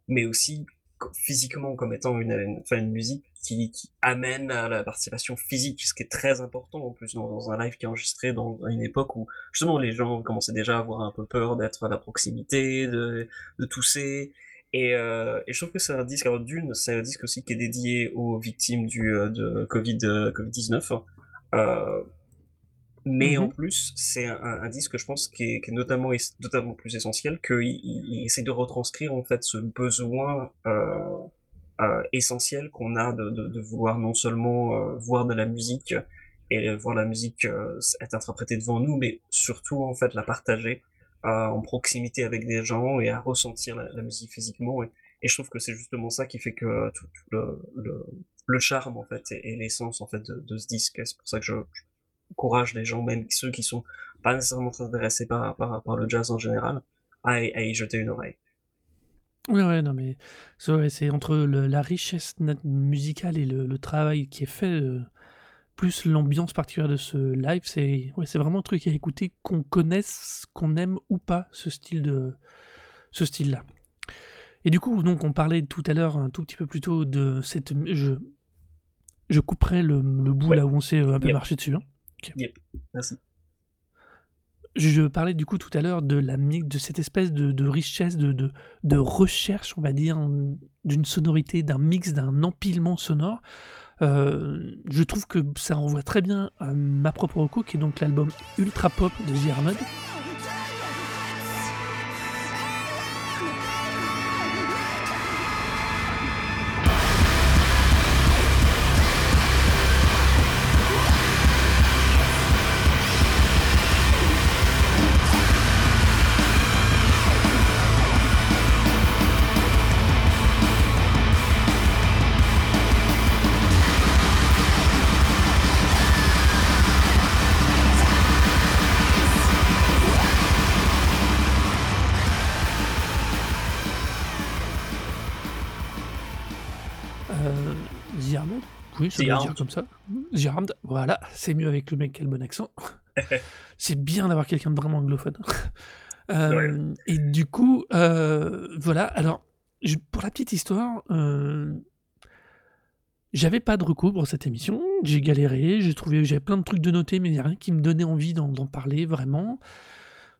mais aussi physiquement comme étant une, enfin, une musique qui qui amène à la participation physique, ce qui est très important en plus dans un live qui est enregistré dans une époque où justement les gens commençaient déjà à avoir un peu peur d'être à la proximité, de de tousser. Et heu et je trouve que c'est un disque alors d'une, c'est un disque aussi qui est dédié aux victimes du, heu, de Covid, heu, Covid-19, heu Mais en Mmh plus, c'est un, disque, je pense, qui est, qui est notamment, notamment plus essentiel, qu'il il, essaie de retranscrire en fait ce besoin euh, euh, essentiel qu'on a de, de, de vouloir non seulement euh, voir de la musique et voir la musique euh, être interprétée devant nous, mais surtout en fait la partager euh, en proximité avec des gens et à ressentir la, la musique physiquement. Et, et je trouve que c'est justement ça qui fait que tout, tout le, le, le charme en fait et, et l'essence en fait de, de ce disque. C'est pour ça que je, je encourage les gens, même ceux qui sont pas nécessairement très intéressés par, par, par le jazz en général, à, y- à y jeter une oreille. Ouais, ouais, non, mais c'est entre le la richesse musicale et le le travail qui est fait, heu, plus l'ambiance particulière de ce live, c'est ouais, vraiment un truc à écouter, qu'on connaisse, qu'on aime ou pas ce style de ce style-là. Et du coup, donc on parlait tout à l'heure, un tout petit peu plus tôt, de cette je je couperai le le bout Ouais, là où on s'est, heu, un peu yep, marché dessus, hein. OK. yep, merci. Je parlais du coup tout à l'heure de la de cette espèce de de richesse, de de de recherche, on va dire, d'une sonorité, d'un mix, d'un empilement sonore. Heu, je trouve que ça renvoie très bien à ma propre reco, qui est donc l'album Ultra Pop de The Armod. Dire comme ça. Armed, voilà, c'est mieux avec le mec qui a le bon accent. C'est bien d'avoir quelqu'un de vraiment anglophone. Ouais. Hem et du coup, heu, voilà, alors je pour la petite histoire, heu, j'avais pas de recours pour cette émission. J'ai galéré, j'ai trouvé j'avais plein de trucs de noter, mais il y a rien qui me donnait envie d'en d'en parler vraiment.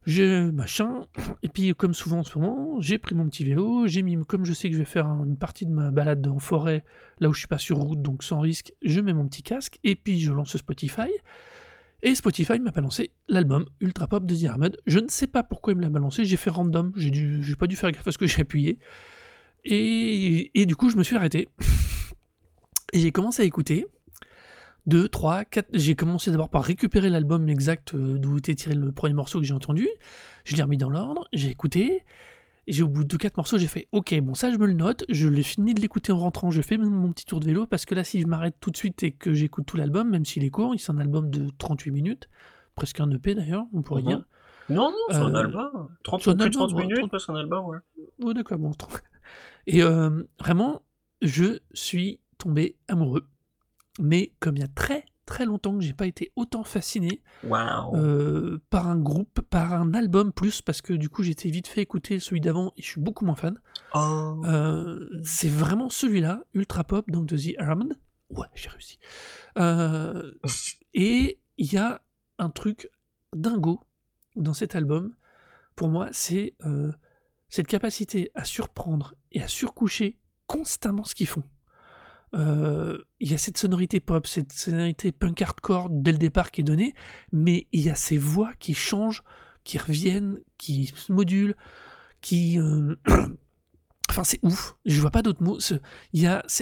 Je machin et puis comme souvent en ce moment, j'ai pris mon petit vélo, j'ai mis comme je sais que je vais faire un une partie de ma balade en forêt, là où je suis pas sur route, donc sans risque, je mets mon petit casque et puis je lance Spotify et Spotify m'a balancé l'album Ultra Pop de The Armod. Je ne sais pas pourquoi il me l'a balancé, j'ai fait random, j'ai dû j'ai pas dû faire gaffe à ce que j'ai appuyé et et du coup, je me suis arrêté et j'ai commencé à écouter 2-3-4 j'ai commencé d'abord par récupérer l'album exact, heu, d'où était tiré le premier morceau que j'ai entendu. Je l'ai remis dans l'ordre, j'ai écouté et j'ai au bout de 4 morceaux, j'ai fait: «OK, bon ça je me le note, je l'ai fini de l'écouter en rentrant, je fais mon petit tour de vélo» parce que là, si je m'arrête tout de suite et que j'écoute tout l'album, même s'il est court, c'est un album de 38 minutes, presque un EP d'ailleurs, on pourrait dire. Mhm. Non, non, c'est un Heu, album. 30, c'est un plus de album, 30 ouais, minutes, 30 mais c'est un album, ouais. ouais d'accord, bon 30 et hem, vraiment, je suis tombé amoureux, mais comme il y a très, très longtemps que j'ai pas été autant fasciné. Heu, par un groupe, par un album plus, parce que du coup j'étais vite fait écouter celui d'avant et je suis beaucoup moins fan. Oh. Heu, c'est vraiment celui-là, Ultra Pop, donc de The Armed. Ouais, j'ai réussi. Heu et il y a un truc dingo dans cet album, pour moi, c'est, cette capacité à surprendre et à surcoucher constamment ce qu'ils font. Heu, il y a cette sonorité pop, cette sonorité punk hardcore dès le départ qui est donnée, mais il y a ces voix qui changent, qui reviennent, qui se modulent, qui, heu enfin c'est ouf, je vois pas d'autres mots. C'est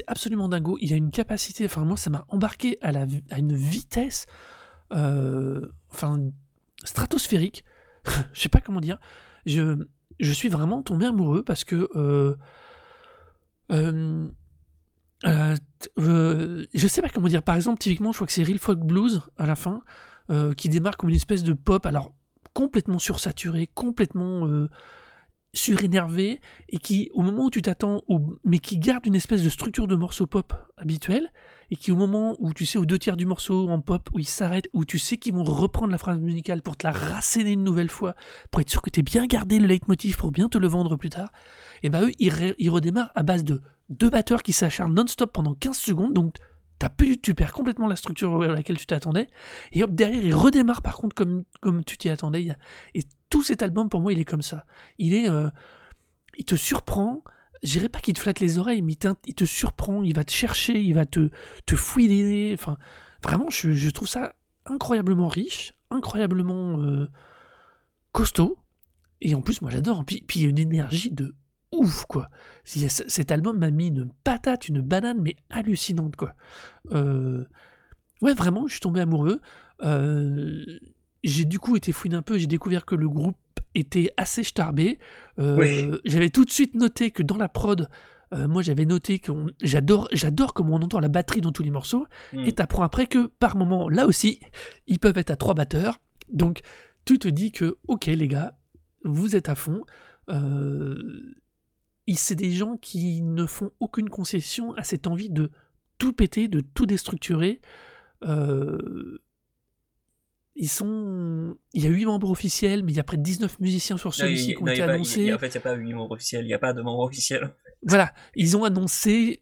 absolument dingo, il y a une capacité enfin moi ça m'a embarqué à la à une vitesse, heu, enfin stratosphérique. Je sais pas comment dire. Je je suis vraiment tombé amoureux parce que, t heu, je sais pas comment dire. Par exemple, typiquement, je crois que c'est Real Folk Blues à la fin, heu, qui démarre comme une espèce de pop, alors complètement sursaturé, complètement, surénervé et qui, au moment où tu t'attends au mais qui garde une espèce de structure de morceau pop habituel et qui, au moment où tu sais, aux 2 tiers du morceau en pop, où ils s'arrêtent, où tu sais qu'ils vont reprendre la phrase musicale pour te la rasséner une nouvelle fois, pour être sûr que tu bien gardé le leitmotiv pour bien te le vendre plus tard et bah, eux, ils redémarrent à base de 2 batteurs qui s'acharnent non-stop pendant 15 secondes, donc tu plus tu perds complètement la structure à laquelle tu t'attendais et hop, derrière, ils redémarrent par contre comme comme tu t'y attendais. Il et tout cet album pour moi, il est comme ça. Il est, heu, il te surprend, je dirais pas qu'il te flatte les oreilles, mais il il te surprend, il va te chercher, il va te te fouiner, enfin, vraiment, je je trouve ça incroyablement riche, incroyablement euh, costaud. Et en plus, moi j'adore. Puis, puis il y a une énergie de ouf, quoi. Cet album m'a mis une patate, une banane, mais hallucinante, quoi. Euh, ouais, vraiment, je suis tombé amoureux. Euh, j'ai du coup été fouiné un peu, j'ai découvert que le groupe était assez starbé. Euh, j'avais tout de suite noté que dans la prod, moi j'avais noté que j'adore, j'adore comment on entend la batterie dans tous les morceaux. Hmm. Et t'apprends après que par moment, là aussi, ils peuvent être à trois batteurs. Donc tu te dis que, ok les gars, vous êtes à fond. Euh, c'est des gens qui ne font aucune concession à cette envie de tout péter, de tout déstructurer. Euh, ils sont. Il y a 8 membres officiels, mais il y a près de 19 musiciens sur celui-ci qui ont été annoncés. en fait, il n'y a pas 8 membres officiels, il n'y a pas de membres officiels. Voilà, ils ont annoncé.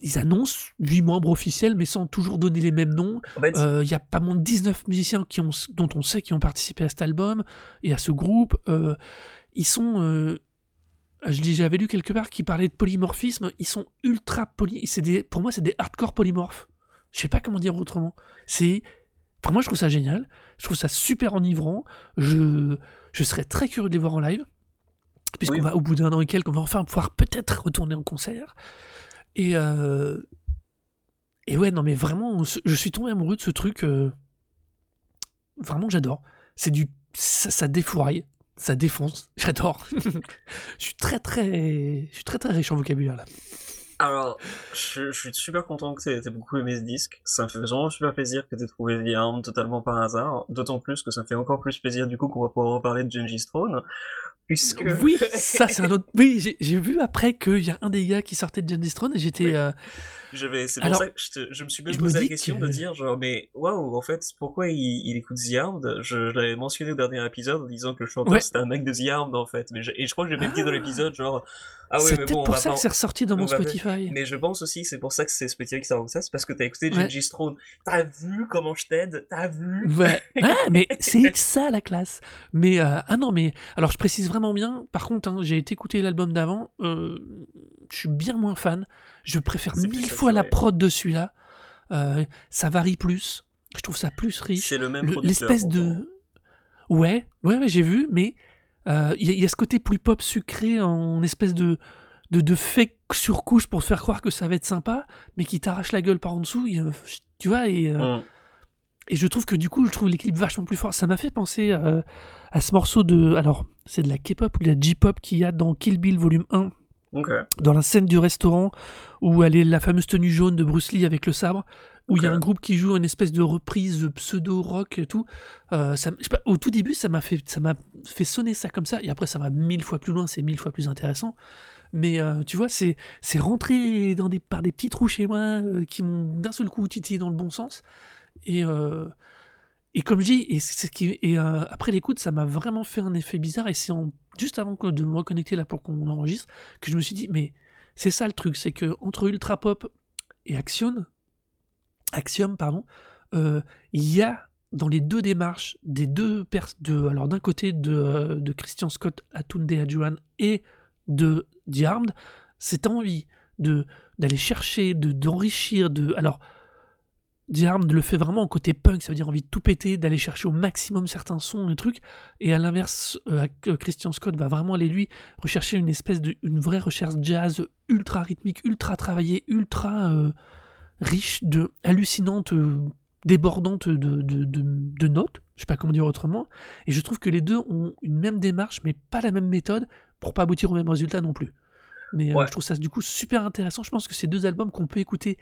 Ils annoncent 8 membres officiels, mais sans toujours donner les mêmes noms. Euh, il y a pas moins de 19 musiciens qui ont, dont on sait qui ont participé à cet album et à ce groupe. Euh, ils sont ah, j'avais lu quelque part qui parlait de polymorphisme. Ils sont ultra poly. Des, pour moi, c'est des hardcore polymorphes. Je sais pas comment dire autrement. C'est, pour moi, je trouve ça génial. Je trouve ça super enivrant. Je, je serais très curieux de les voir en live, puisqu'on va au bout d'un an et quelques, on va enfin pouvoir peut-être retourner en concert. Et euh, et ouais, non, mais vraiment, je suis tombé amoureux de ce truc. Euh, vraiment, j'adore. C'est du, ça, ça défouraille ça défonce. J'adore. je suis très très, je suis très très riche en vocabulaire là. Alors, je, suis super content que tu aies, beaucoup aimé ce disque. Ça me fait vraiment super plaisir que tu aies trouvé The Arm totalement par hasard. D'autant plus que ça me fait encore plus plaisir du coup qu'on va pouvoir reparler de Gengis Throne. Puisque... Oui, ça c'est un autre. Oui, j'ai vu après qu'il y a un des gars qui sortait de Gengis Throne et j'étais. Euh, c'est pour ça que je, me suis même posé la question de dire genre mais waouh en fait pourquoi il, écoute The Armed? Je, l'avais mentionné au dernier épisode en disant que le chanteur c'était un mec de The Armed en fait mais et je crois que j'ai même dit dans ah. l'épisode genre ah oui, c'est peut-être pour ça que c'est ressorti dans mon Spotify. Mais je pense aussi c'est pour ça que c'est Spotify qui ça, c'est parce que t'as écouté ouais. Gengis Throne. T'as vu comment je t'aide? T'as vu? Ouais. Ah, mais c'est ça la classe. Mais euh, ah non, mais alors je précise vraiment bien. Par contre, hein, j'ai été écouter l'album d'avant. Euh, je suis bien moins fan. Je préfère mille fois la prod de celui-là. Euh, ça varie plus. Je trouve ça plus riche. C'est le même L'espèce de. Ouais, ouais, ouais j'ai vu, mais euh, il y, a ce côté plus pop sucré en espèce de, de, de fake surcouche pour te faire croire que ça va être sympa, mais qui t'arrache la gueule par en dessous. tu vois, et, euh, mm. et je trouve que du coup, je trouve les clips vachement plus forts. Ça m'a fait penser à ce morceau de. Alors, c'est de la K-pop ou de la J-pop qu'il y a dans Kill Bill Volume 1 dans la scène du restaurant où elle est la fameuse tenue jaune de Bruce Lee avec le sabre, où il y a un groupe qui joue une espèce de reprise pseudo-rock et tout. Euh, ça, au tout début, ça m'a fait, ça m'a fait sonner ça comme ça, et après ça va mille fois plus loin, c'est mille fois plus intéressant. Mais euh, tu vois, c'est, c'est rentré dans des, par des petits trous chez moi euh, qui m'ont d'un seul coup titillé dans le bon sens. Et, et comme je dis, et, et après l'écoute, ça m'a vraiment fait un effet bizarre. Et c'est juste avant de me reconnecter là pour qu'on enregistre que je me suis dit, mais c'est ça le truc, c'est que entre Ultra Pop et Action, Axiom, pardon, il y a dans les deux démarches des deux de, alors d'un côté de, de, Christian Scott, Atunde Adjuan et de The Armed, cette envie d'aller chercher, de d'enrichir, de alors Armed le fait vraiment en côté punk, ça veut dire envie de tout péter, d'aller chercher au maximum certains sons, le truc. Et à l'inverse, euh, euh, Christian Scott va vraiment aller lui rechercher une espèce de, une vraie recherche jazz ultra rythmique, ultra travaillée, ultra euh, riche, de hallucinante, débordante de, de, notes. Je sais pas comment dire autrement. Et je trouve que les deux ont une même démarche, mais pas la même méthode pour pas aboutir au même résultat non plus. Mais je trouve ça du coup super intéressant. Je pense que c'est deux albums qu'on peut écouter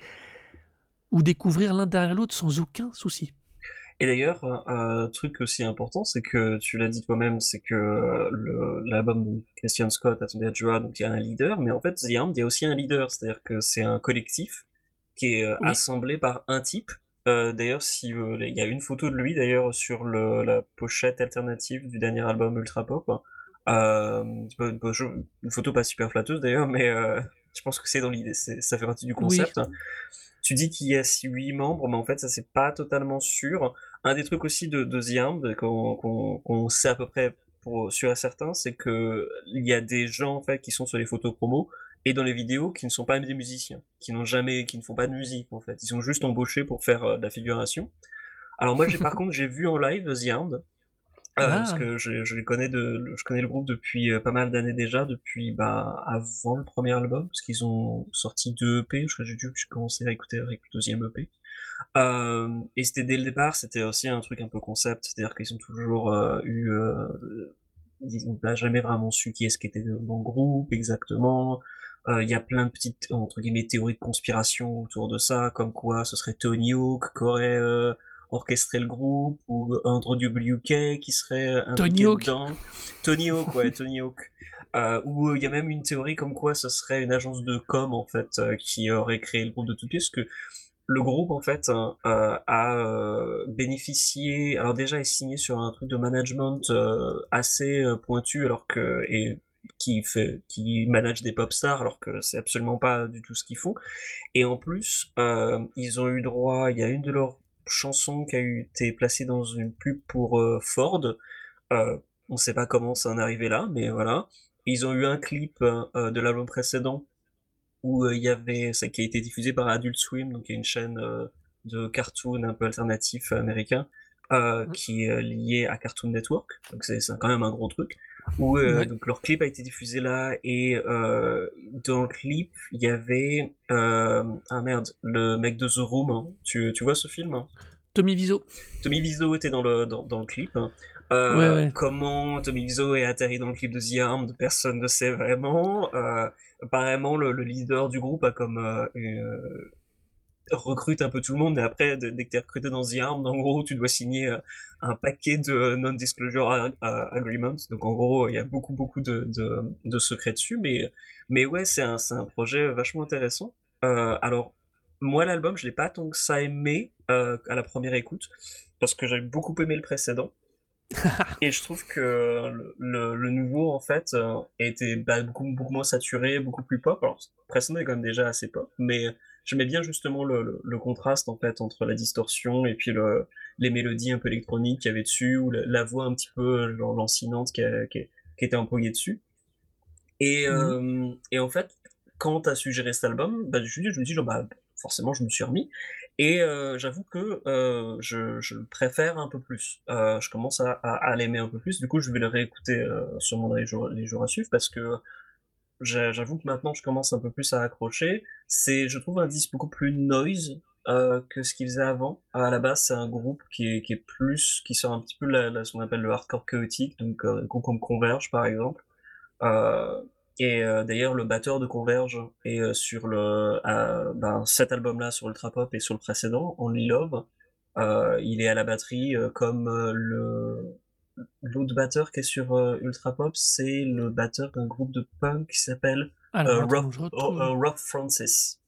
ou découvrir l'un derrière l'autre sans aucun souci. Et d'ailleurs, un truc aussi important, c'est que tu l'as dit toi-même, c'est que l'album de Christian Scott, Attendez Joa, donc il y a un leader, mais en fait, il y a aussi un leader, c'est-à-dire que c'est un collectif qui est euh, assemblé par un type. Euh, d'ailleurs, si euh, il y a une photo de lui d'ailleurs sur le, la pochette alternative du dernier album Ultra Pop. une photo pas super flatteuse d'ailleurs, mais je pense que c'est dans l'idée, ça fait partie du concept. Tu dis qu'il y a 8 membres, mais en fait, ça c'est pas totalement sûr. Un des trucs aussi de, de The Armed qu'on sait à peu près pour sûr et certain, c'est que il y a des gens en fait qui sont sur les photos promo et dans les vidéos qui ne sont pas des musiciens, qui n'ont jamais, qui ne font pas de musique en fait. Ils sont juste embauchés pour faire euh, de la figuration. Alors moi, j'ai par contre, j'ai vu en live The Armed, euh, parce Ah! que je, je les connais de, je connais le groupe depuis euh, pas mal d'années déjà, depuis bah, avant le premier album, parce qu'ils ont sorti deux EP. Je crois que j'ai dû j'ai commencé à écouter avec le deuxième EP. Euh, et c'était dès le départ, c'était aussi un truc un peu concept, c'est-à-dire qu'ils ont toujours euh, eu, euh, ils n'ont pas jamais vraiment su qui est-ce qui était dans le groupe exactement. Euh, Il y a plein de petites entre guillemets théories de conspiration autour de ça, comme quoi ce serait Tony Hawk qui aurait euh, orchestré le groupe ou Andrew WK qui serait euh, impliqué Tony Hawk. dedans. Tony Hawk, ouais, Tony Hawk. Euh, ou euh, il y a même une théorie comme quoi ce serait une agence de com en fait euh, qui aurait créé le groupe de toutes pièces, que le groupe en fait hein, euh, a euh, bénéficié, alors déjà est signé sur un truc de management euh, assez euh, pointu alors que et qui fait qui manage des pop stars alors que c'est absolument pas du tout ce qu'ils font. Et en plus, euh, ils ont eu droit, il y a une de leurs chansons qui a eu été placée dans une pub pour euh, Ford. Euh, on sait pas comment ça en est arrivé là, mais voilà. Ils ont eu un clip euh, de l'album précédent où il y avait, ça qui a été diffusé par Adult Swim, donc une chaîne de cartoon un peu alternatif américain, Mmh. qui est liée à Cartoon Network, donc c'est c'est quand même un gros truc, où euh, Ouais. donc leur clip a été diffusé là, et euh, dans le clip, il y avait, euh, ah merde, le mec de The Room, hein. tu, tu vois ce film? hein? Tommy Wiseau. Tommy Wiseau était dans le, dans, dans le clip. hein. Ouais, ouais. comment Tommy Wiseau est atterri dans le clip de The Armed, personne ne sait vraiment. Apparemment, le, le leader du groupe a comme une- euh, recrute un peu tout le monde, mais après, de- dès que t'es recruté dans The Armed, en gros, tu dois signer euh, un paquet de non-disclosure ag- agreements. Donc, en gros, il y a beaucoup, beaucoup de, de, de secrets dessus, mais, mais ouais, c'est un, un projet vachement intéressant. Euh, alors, moi, l'album, je l'ai pas tant que ça aimé euh, à la première écoute, parce que j'ai beaucoup aimé le précédent. Et je trouve que le, le- le nouveau, en fait, euh, était bah, beaucoup, beaucoup moins saturé, beaucoup plus pop. Alors, le précédent est quand même déjà assez pop, mais j'aimais bien justement le, le- le contraste, en fait, entre la distorsion et puis le, les mélodies un peu électroniques qu'il y avait dessus, ou la, la voix un petit peu genre, lancinante qui, a- qui, qui était employée dessus. Et, Mmh. euh, et en fait, quand tu as suggéré cet album, bah, je, me dis- je me dis, genre, bah, forcément, je me suis remis. Et euh, j'avoue que euh, je, je le préfère un peu plus. Euh, je commence à, à, à l'aimer un peu plus. Du coup, je vais le réécouter euh, sûrement dans les jours, les jours à suivre parce que j'avoue que maintenant, je commence un peu plus à accrocher. C'est, je trouve, un disque beaucoup plus noise euh, que ce qu'il faisait avant. À la base, c'est un groupe qui est, plus, qui sort un petit peu la, ce qu'on appelle le hardcore chaotique, donc euh, comme Converge, par exemple. Euh, et d'ailleurs, le batteur de Converge est sur le, ben, cet album-là, sur Ultra Pop et sur le précédent, Only Love. Il est à la batterie comme le l'autre batteur qui est sur euh, Ultra Pop, c'est le batteur d'un groupe de punk qui s'appelle euh, oh, retrouve. euh, Francis.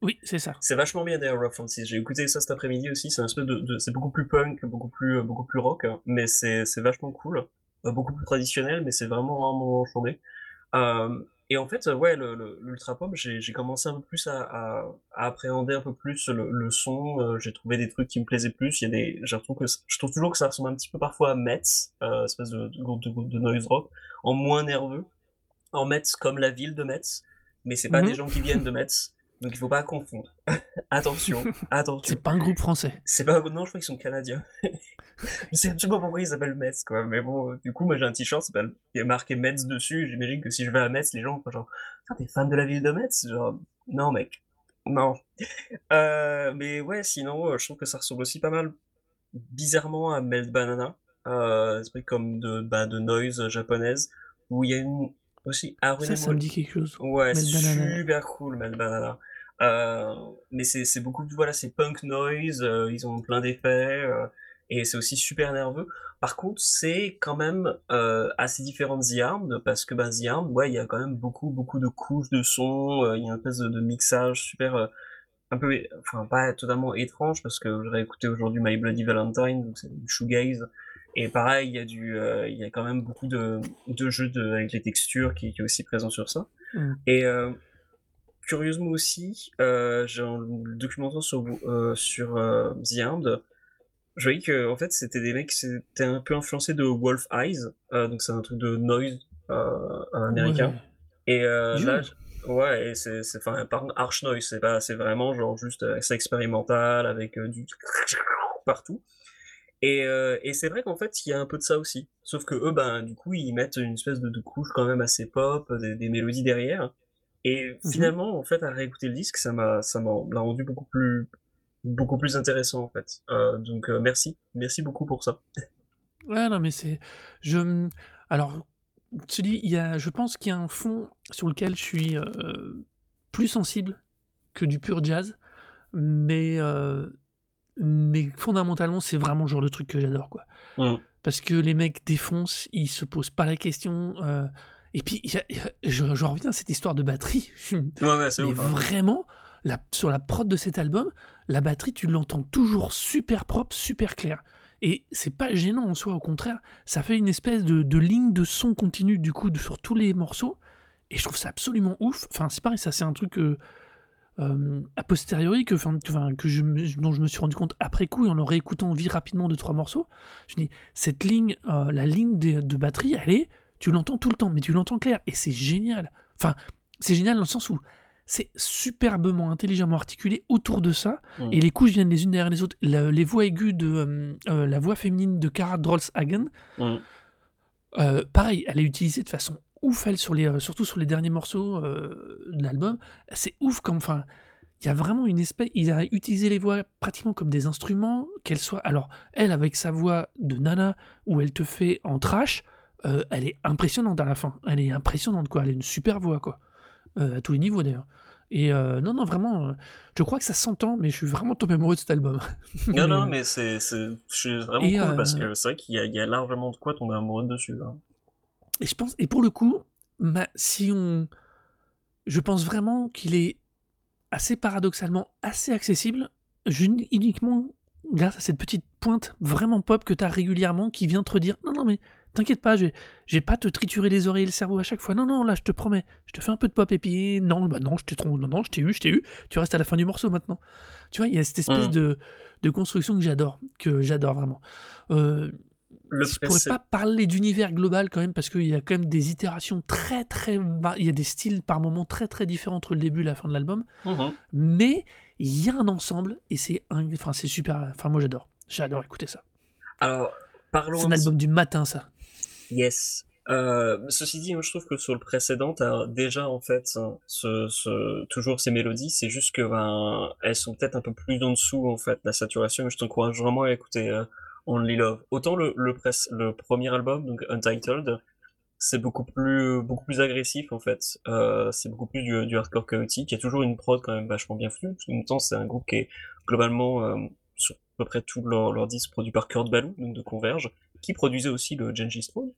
Oui, c'est ça. C'est vachement bien d'ailleurs Rough Francis. J'ai écouté ça cet après-midi aussi. C'est un espèce de, de- c'est beaucoup plus punk, beaucoup plus, beaucoup plus rock, hein, mais c'est c'est vachement cool, beaucoup plus traditionnel, mais c'est vraiment vraiment enchanté. Et en fait, ouais, l'ultra pop, j'ai commencé un peu plus à, à- à appréhender un peu plus le, le son. euh, j'ai trouvé des trucs qui me plaisaient plus. Il y a des, je trouve que je trouve toujours que ça ressemble un petit peu parfois à Metz, euh, espèce de, de groupe de, groupe de noise rock, en moins nerveux, en Metz comme la ville de Metz, mais c'est pas des Mhm. gens qui viennent de Metz, donc il faut pas confondre. attention, attention. C'est pas un groupe français. C'est pas, non, je crois qu'ils sont canadiens. je sais absolument pas pourquoi ils s'appellent Metz, quoi. Mais bon, du coup, moi j'ai un t-shirt, y a marqué Metz dessus. J'imagine que si je vais à Metz, les gens vont genre, ah, t'es fan de la ville de Metz? Genre, non, mec. Non. Euh, mais ouais, sinon, euh, je trouve que ça ressemble aussi pas mal, bizarrement, à Melt Banana. Euh, c'est comme de, bah, de noise japonaise, où il y a une, aussi, Ça, ça me dit quelque chose. Ouais, Banana. super cool, Melt Banana. Euh, mais c'est c'est beaucoup, voilà, c'est punk noise, euh, ils ont plein d'effets, euh, et c'est aussi super nerveux. Par contre, c'est quand même assez différent de The Armed, parce que bah, The Armed, ouais, il y a quand même beaucoup, beaucoup de couches de son, euh, il y a un espèce de, de mixage super, un peu, enfin, pas totalement étrange, parce que j'aurais écouté aujourd'hui My Bloody Valentine, donc c'est du shoegaze, et pareil, il y a du, il y a quand même beaucoup de, de jeux de, avec les textures qui, qui est aussi présent sur ça. Mm. Et curieusement aussi, euh, j'ai un documentaire sur, euh, sur euh, The Armed. Je voyais que en fait c'était des mecs qui étaient un peu influencés de Wolf Eyes, euh, donc c'est un truc de noise euh, américain. Ouais. Et euh, là, ouais, et c'est, enfin, par contre, Arch Noise, c'est pas, c'est vraiment genre juste c'est expérimental avec du partout. Et, et c'est vrai qu'en fait, il y a un peu de ça aussi. Sauf que eux, ben, du coup, ils mettent une espèce de, de couche quand même assez pop, des, des mélodies derrière. Et Mmh finalement, en fait, à réécouter le disque, ça m'a, ça m'a l'a rendu beaucoup plus, beaucoup plus intéressant, en fait. Euh, donc, euh, merci. Merci beaucoup pour ça. Ouais, non, mais c'est je, alors, te dis, il y a je pense qu'il y a un fond sur lequel je suis, heu, plus sensible que du pur jazz, mais mais fondamentalement, c'est vraiment le genre de truc que j'adore, quoi. Mmh. Parce que les mecs défoncent, ils se posent pas la question, et puis a je j'en reviens à cette histoire de batterie, Ouais, ouais, mais hein. vraiment, la sur la prod de cet album, la batterie, tu l'entends toujours super propre, super clair et c'est pas gênant en soi, au contraire, ça fait une espèce de de ligne de son continue, du coup, de sur tous les morceaux et je trouve ça absolument ouf. Enfin, c'est pareil, ça, c'est un truc, heu, hem, a posteriori que enfin que je dont je me suis rendu compte après coup et en le réécoutant vie rapidement 2-3 morceaux. Je me dis: «Cette ligne, heu, la ligne de batterie, elle est tu l'entends tout le temps, mais tu l'entends clair et c'est génial». Enfin, c'est génial dans le sens où c'est superbement, intelligemment articulé autour de ça Mmh. et les couches viennent les unes derrière les autres. Le les voix aiguës de, hem, heu, la voix féminine de Cara Drolshagen, Mmh. heu, pareil, elle est utilisée de façon ouf, elle, sur les, heu, surtout sur les derniers morceaux, heu, de l'album. C'est ouf comme enfin, il y a vraiment une espèce il a utilisé les voix pratiquement comme des instruments, qu'elles soient alors elle avec sa voix de nana où elle te fait en trash, heu, elle est impressionnante à la fin. Elle est impressionnante quoi, elle a une super voix quoi, heu, à tous les niveaux d'ailleurs et heu, non, non vraiment, je crois que ça s'entend, mais je suis vraiment tombé amoureux de cet album. Non, non, mais c'est, c'est, je suis vraiment et cool parce que c'est vrai qu'il y y a largement de quoi tomber amoureux dessus, hein. et je pense et pour le coup, bah, si on je pense vraiment qu'il est assez paradoxalement assez accessible, uniquement grâce à cette petite pointe vraiment pop que tu as régulièrement qui vient te redire: «Non, non, mais t'inquiète pas, je vais je vais pas te triturer les oreilles et le cerveau à chaque fois. Non, non, là, je te promets, je te fais un peu de pop et puis non, bah, non, je t'ai trom non, non, je t'ai eu, je t'ai eu, tu restes à la fin du morceau maintenant». Tu vois? Il y a cette espèce Mmh. de de construction que j'adore, que j'adore vraiment. Heu, Le je pourrais pas parler d'univers global quand même parce qu'il y a quand même des itérations très, très il y a des styles par moments très, très différents entre le début et la fin de l'album. Mmh mh. Mais il y a un ensemble et c'est un enfin c'est super, enfin moi j'adore. J'adore écouter ça. Alors, parlons C'est un album du matin ça. Yes. Heu, ceci dit, moi je trouve que sur le précédent, as déjà en fait ce ce toujours ces mélodies, c'est juste que, ben, elles sont peut-être un peu plus en dessous en fait, la saturation, mais je t'encourage vraiment à écouter, heu, Only Love. Autant le le préc le 1er album, donc Untitled, c'est beaucoup plus beaucoup plus agressif en fait, heu, c'est beaucoup plus du du hardcore chaotique. Il y a toujours une prod quand même vachement bien foutue, qu'en même temps c'est un groupe qui est globalement, hem, sur à peu près tous leurs leurs disques produits par Kurt Ballou, donc de Converge, qui produisait aussi le Gengis Throne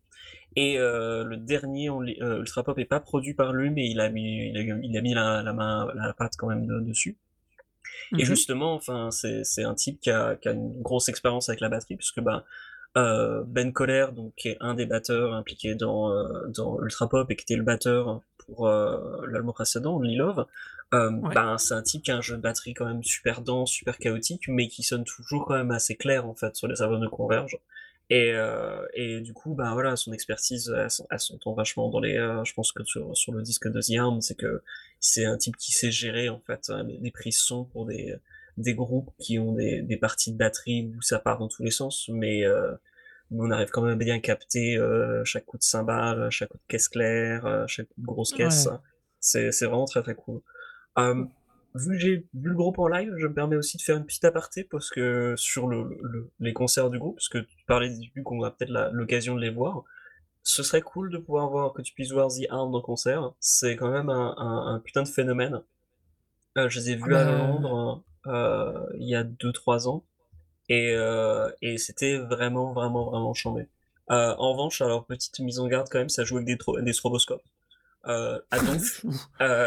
et heu, le dernier heu, Ultra Pop est pas produit par lui, mais il a mis il a il a mis la la main la patte quand même de dessus et Mmh mh. justement, enfin, c'est un type qui a qui a une grosse expérience avec la batterie puisque, ben, heu, Ben Coller, donc qui est un des batteurs impliqués dans, dans Ultra Pop et qui était le batteur pour, l'album précédent, Only Love, hem, Ouais. ben, c'est un type qui a un jeu de batterie quand même super dense, super chaotique, mais qui sonne toujours quand même assez clair en fait sur les albums de Converge et heu et du coup, ben, voilà, son expertise, elle s'en elle s'entend vachement dans les, heu, je pense que sur sur le disque de The Arm, c'est que c'est un type qui sait gérer en fait, heu, les prises son pour des des groupes qui ont des des parties de batterie où ça part dans tous les sens, mais mais on arrive quand même à bien capter, heu, chaque coup de cymbale, chaque coup de caisse claire, heu, chaque coup de grosse caisse. Ouais. C'est c'est vraiment très, très cool. Vu que j'ai vu le groupe en live, je me permets aussi de faire une petite aparté parce que sur le le les concerts du groupe, parce que tu parlais du début qu'on a peut-être l'occasion de les voir. Ce serait cool de pouvoir voir que tu puisses voir The Arm en concert. C'est quand même un un un putain de phénomène. Heu, je les ai Ah vus à bah Londres, heu, il y a 2-3 ans et heu et c'était vraiment, vraiment, vraiment chambé. En revanche, alors petite mise en garde quand même, ça joue avec des stroboscopes, heu, à donf,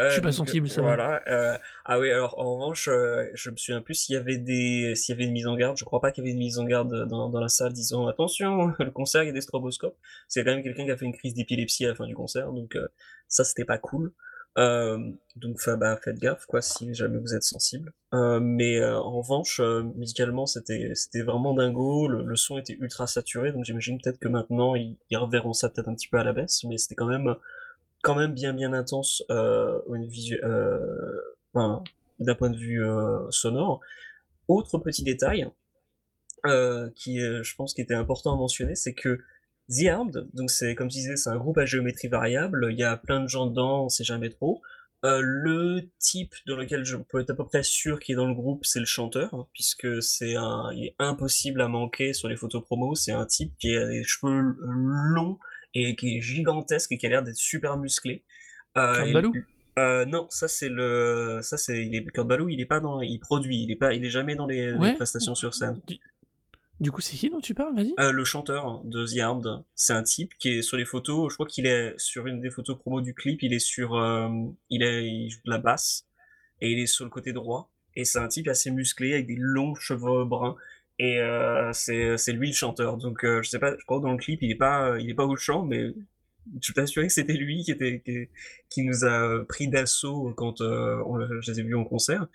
Je suis pas sensible, ça voilà, heu, ah oui, alors en revanche, heu, je me souviens plus s'il y avait des s'il y avait une mise en garde. Je crois pas qu'il y avait une mise en garde dans dans la salle disant: «Attention, le concert, il y a des stroboscopes». C'est quand même quelqu'un qui a fait une crise d'épilepsie à la fin du concert, donc ça c'était pas cool. Donc bah, faites gaffe quoi, si jamais vous êtes sensible. Mais en revanche, musicalement, c'était c'était vraiment dingo. Le le son était ultra saturé, donc j'imagine peut-être que maintenant ils ils reverront ça peut-être un petit peu à la baisse, mais c'était quand même quand même bien, bien intense, heu, enfin, d'un point de vue, heu, sonore. Autre petit détail euh, qui, je pense, qui était important à mentionner, c'est que The Armed, donc c'est comme je disais, c'est un groupe à géométrie variable. Il y a plein de gens dedans, on sait jamais trop. Euh, le type dans lequel je peux être à peu près sûr qu'il est dans le groupe, c'est le chanteur, hein, puisque c'est est impossible à manquer sur les photos promo. C'est un type qui a des cheveux longs et qui est gigantesque et qui a l'air d'être super musclé. Euh, euh, non, ça c'est le, ça c'est, il est Kurt Balou, il est pas dans, il produit, il est pas, il est jamais dans les, prestations sur scène. Du, coup, c'est qui dont tu parles, vas-y euh, Le chanteur de The Armed, c'est un type qui est sur les photos. Je crois qu'il est sur une des photos promo du clip. Il est sur, euh, il est, il joue de la basse et il est sur le côté droit. Et c'est un type assez musclé avec des longs cheveux bruns. Et euh, c'est, lui le chanteur. Donc je sais pas, je crois que dans le clip il est pas, il est pas au chant, mais je suis assuré que c'était lui qui était qui, nous a pris d'assaut quand euh, on, je les ai vus en concert.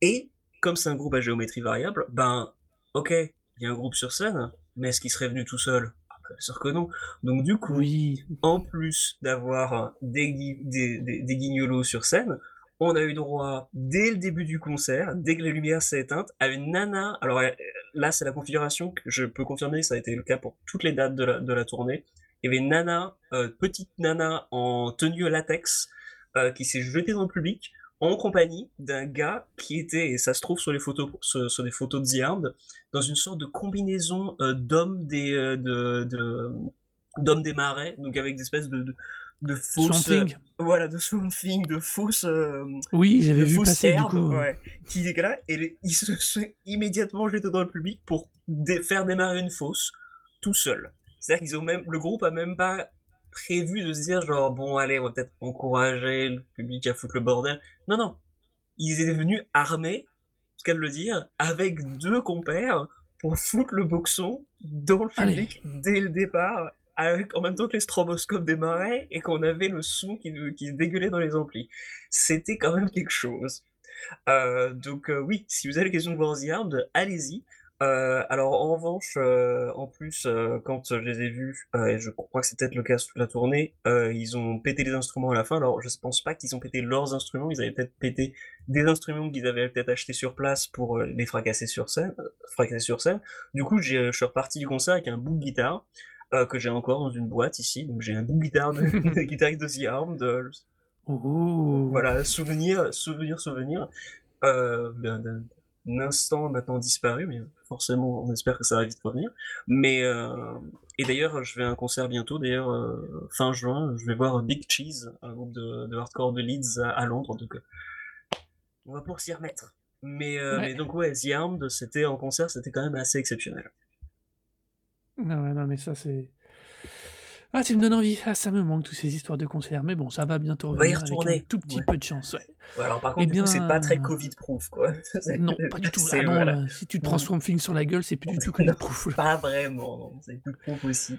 Et comme c'est un groupe à géométrie variable, ben ok, il y a un groupe sur scène, mais est-ce qu'il serait venu tout seul? Ah, Bien sûr que non. Donc du coup, oui. en plus d'avoir des, des, des, guignolos sur scène, on a eu droit dès le début du concert, dès que la lumière s'est éteinte, à une nana. Alors là, c'est la configuration que je peux confirmer, ça a été le cas pour toutes les dates de la, de la tournée. Il y avait nana, euh, petite nana en tenue latex, euh, qui s'est jetée dans le public en compagnie d'un gars qui était, et ça se trouve sur les photos, sur, photos de The dans une sorte de combinaison euh, d'hommes des, des marais, donc avec des espèces de, fausses, voilà, de swamping, de fausses, oui, j'avais vu passer du coup, ouais, qui là, et il se sont immédiatement jetés dans le public pour faire démarrer une fosse tout seul. C'est-à-dire qu'ils ont même, le groupe a même pas prévu de se dire genre bon allez on va peut-être encourager le public à foutre le bordel. Non non, ils étaient venus armés, ce qu'elle le dire, avec deux compères pour foutre le boxon dans le public dès le départ, avec, en même temps que les stroboscopes démarraient et qu'on avait le son qui, dégueulait dans les amplis. C'était quand même quelque chose. Euh, donc euh, oui, si vous avez l'occasion de voir The allez-y. Euh, alors en revanche, en plus, quand je les ai vus, et je crois que c'est peut-être le cas sur la tournée, ils ont pété les instruments à la fin. Alors je ne pense pas qu'ils ont pété leurs instruments, ils avaient peut-être pété des instruments qu'ils avaient peut-être achetés sur place pour les fracasser sur scène. Du coup, je suis reparti du concert avec un bout de guitare que j'ai encore dans une boîte ici. Donc j'ai un bout guitare de, de guitariste de The Armed. Voilà, souvenir, souvenir, souvenir. d'un instant maintenant disparu, mais forcément, on espère que ça va vite revenir. Mais euh, et d'ailleurs, je vais à un concert bientôt. D'ailleurs, euh, fin juin, je vais voir Big Cheese, un groupe de, hardcore de Leeds à, Londres. Donc, euh, on va pour s'y remettre. Mais, mais, donc ouais, The Armed, c'était en concert, c'était quand même assez exceptionnel. Non, non, mais ça c'est ah, tu me donnes envie. Ah, ça me manque, toutes ces histoires de concerts. Mais bon, ça va bientôt On va y retourner. Avec un tout petit peu de chance, ouais. alors par contre, eh c'est pas très Covid-proof, quoi. Non, pas du tout. Ah non, si tu te prends Swamp sur la gueule, c'est plus du tout Covid-proof. Pas vraiment, c'est plus proof aussi.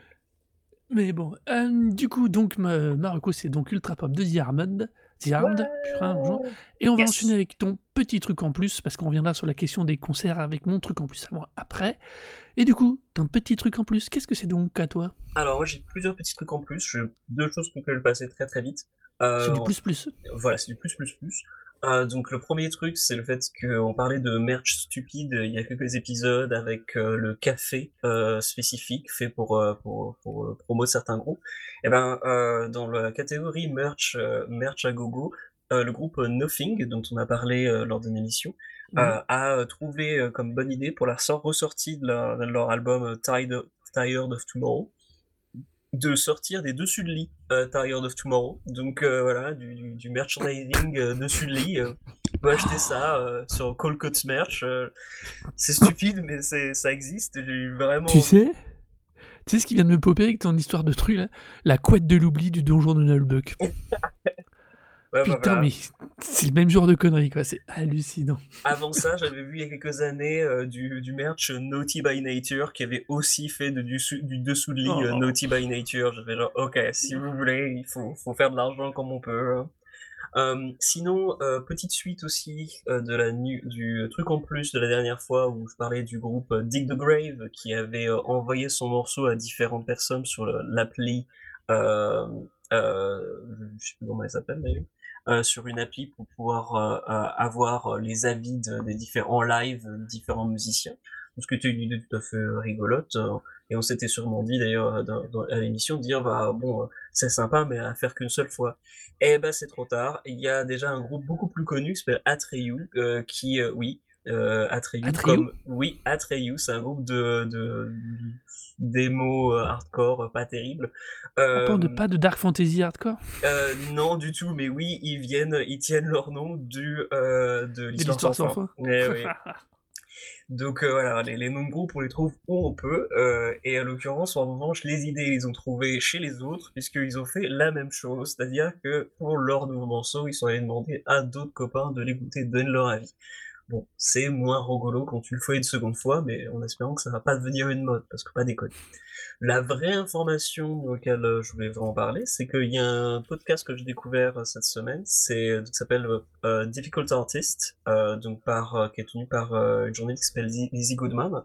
Mais bon, euh, du coup, donc, Marocco, c'est donc Ultra Pop de The Armed. The Armed, Et on va enchaîner avec ton petit truc en plus, parce qu'on reviendra sur la question des concerts avec mon truc en plus à moi après. Et du coup, ton petit truc en plus, qu'est-ce que c'est donc à toi? Alors, moi j'ai plusieurs petits trucs en plus. J'ai deux choses qu'on peut le passer très très vite. c'est du euh, plus plus. Voilà, c'est du plus plus plus. Euh, donc le premier truc, c'est le fait qu'on parlait de merch stupide il y a quelques épisodes avec euh, le café spécifique fait pour, pour, pour promouvoir certains groupes. Et eh ben dans la catégorie merch merch à gogo, le groupe Nothing dont on a parlé lors d'une émission mmh. a trouvé comme bonne idée pour la ressortie de, leur album Tired, Tired of Tomorrow de sortir des dessus de lit euh, Tired of Tomorrow. Donc euh, voilà, du, du, merchandising euh, dessus de lit. on peut acheter ça sur Colcott's Merch. c'est stupide, mais ça existe. J'ai vraiment. Tu sais Tu sais ce qui vient de me popper avec ton histoire de truc là? La couette de l'oubli du donjon de Nullbuck. Putain, mais c'est le même genre de conneries, quoi. C'est hallucinant. Avant ça, j'avais vu il y a quelques années euh, du, du, merch Naughty by Nature qui avait aussi fait de, du, du, dessous de euh, oh. Naughty by Nature. J'avais genre, ok, si vous voulez, il faut, faut faire de l'argent comme on peut. Hein. Euh, sinon, petite suite aussi de la du truc en plus de la dernière fois où je parlais du groupe Dig the Grave qui avait envoyé son morceau à différentes personnes sur l'appli. je sais plus comment elle s'appelle d'ailleurs. Euh, sur une appli pour pouvoir euh, euh, avoir les avis des différents lives, différents musiciens. ce qui était une idée tout à fait rigolote. et on s'était sûrement dit d'ailleurs à l'émission de dire bah bon c'est sympa mais à faire qu'une seule fois. Et eh ben c'est trop tard. Il y a déjà un groupe beaucoup plus connu qui s'appelle Atreyu qui oui euh, Atreyu, comme oui Atreyu c'est un groupe de, de démo hardcore pas terrible euh, de, pas de dark fantasy hardcore. euh, non du tout mais oui ils viennent ils tiennent leur nom du euh, de l'histoire sans fin, eh donc euh, voilà les, les, noms de groupe on les trouve où on peut et en l'occurrence en revanche les idées ils ont trouvé chez les autres puisqu'ils ont fait la même chose c'est à dire que pour leur nouveau morceau ils sont allés demander à d'autres copains de l'écouter donner leur avis Bon, c'est moins rigolo quand tu le fais une seconde fois, mais en espérant que ça va pas devenir une mode, parce que pas déconner. La vraie information auquel euh, je voulais vraiment parler, c'est qu'il y a un podcast que j'ai découvert euh, cette semaine, c'est euh, s'appelle Difficult Artist, donc par qui est tenu par une journaliste qui s'appelle Lizzie Goodman.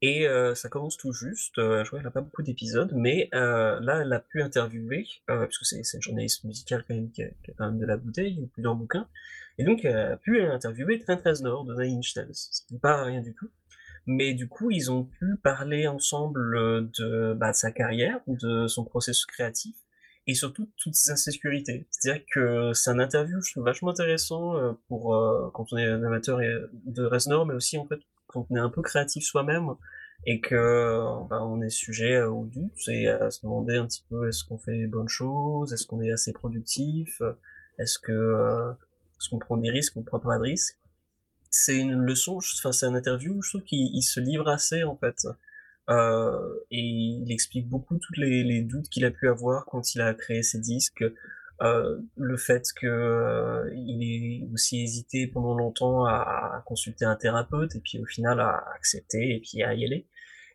Et ça commence tout juste. je vois qu'elle n'a pas beaucoup d'épisodes, mais là, elle a pu interviewer, puisque c'est une journaliste musicale quand même qui a, quand même de la bouteille, plusieurs bouquins. Et donc, a pu interviewer 13 Nord de Nine Inch Nails. n'est pas rien du tout. Mais du coup, ils ont pu parler ensemble de, bah, de sa carrière, de son processus créatif, et surtout toutes ses insécurités. C'est-à-dire que c'est un interview, je trouve, vachement intéressant euh, pour euh, quand on est un amateur de Reznor, mais aussi en fait quand on est un peu créatif soi-même et que bah, on est sujet au doute et à se demander un petit peu est-ce qu'on fait les bonnes choses, est-ce qu'on est assez productif, est-ce que euh, est-ce qu'on prend des risques, on prend pas de risques. C'est une leçon, enfin c'est un interview je trouve qu'il se livre assez en fait. Euh, et il explique beaucoup tous les, doutes qu'il a pu avoir quand il a créé ses disques, euh, le fait que euh, ait aussi hésité pendant longtemps à, consulter un thérapeute et puis au final à accepter et puis à y aller.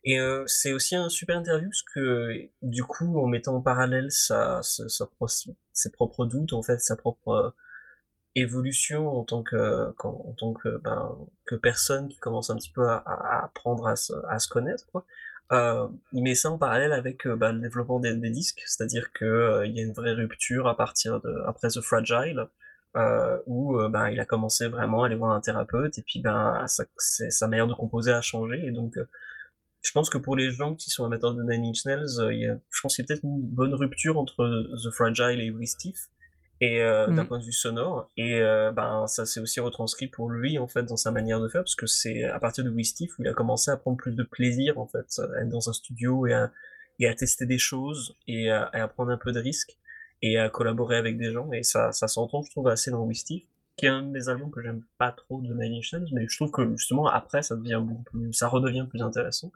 Et euh, c'est aussi un super interview parce que du coup en mettant en parallèle ses propres doutes en fait sa propre évolution en tant que en tant que ben, que personne qui commence un petit peu à, apprendre à se, à se connaître quoi. Euh, il met ça en parallèle avec euh, ben, le développement des, des disques, c'est-à-dire que euh, y a une vraie rupture à partir de après The Fragile euh, où euh, ben il a commencé vraiment à aller voir un thérapeute et puis ben sa, sa manière de composer a changé. Et donc je pense que pour les gens qui sont amateurs de Nine Inch Nails, il je pense qu'il y a peut-être une bonne rupture entre The Fragile et Steve et euh, d'un mmh. point de vue sonore et euh, ben ça s'est aussi retranscrit pour lui en fait dans sa manière de faire parce que c'est à partir de Wistif où il a commencé à prendre plus de plaisir en fait à être dans un studio et à, et à tester des choses et à, à, prendre un peu de risques et à collaborer avec des gens et ça ça s'entend je trouve assez dans Wistif qui est un des albums que j'aime pas trop de Nine Inch Nails mais je trouve que justement après ça devient beaucoup plus ça redevient plus intéressant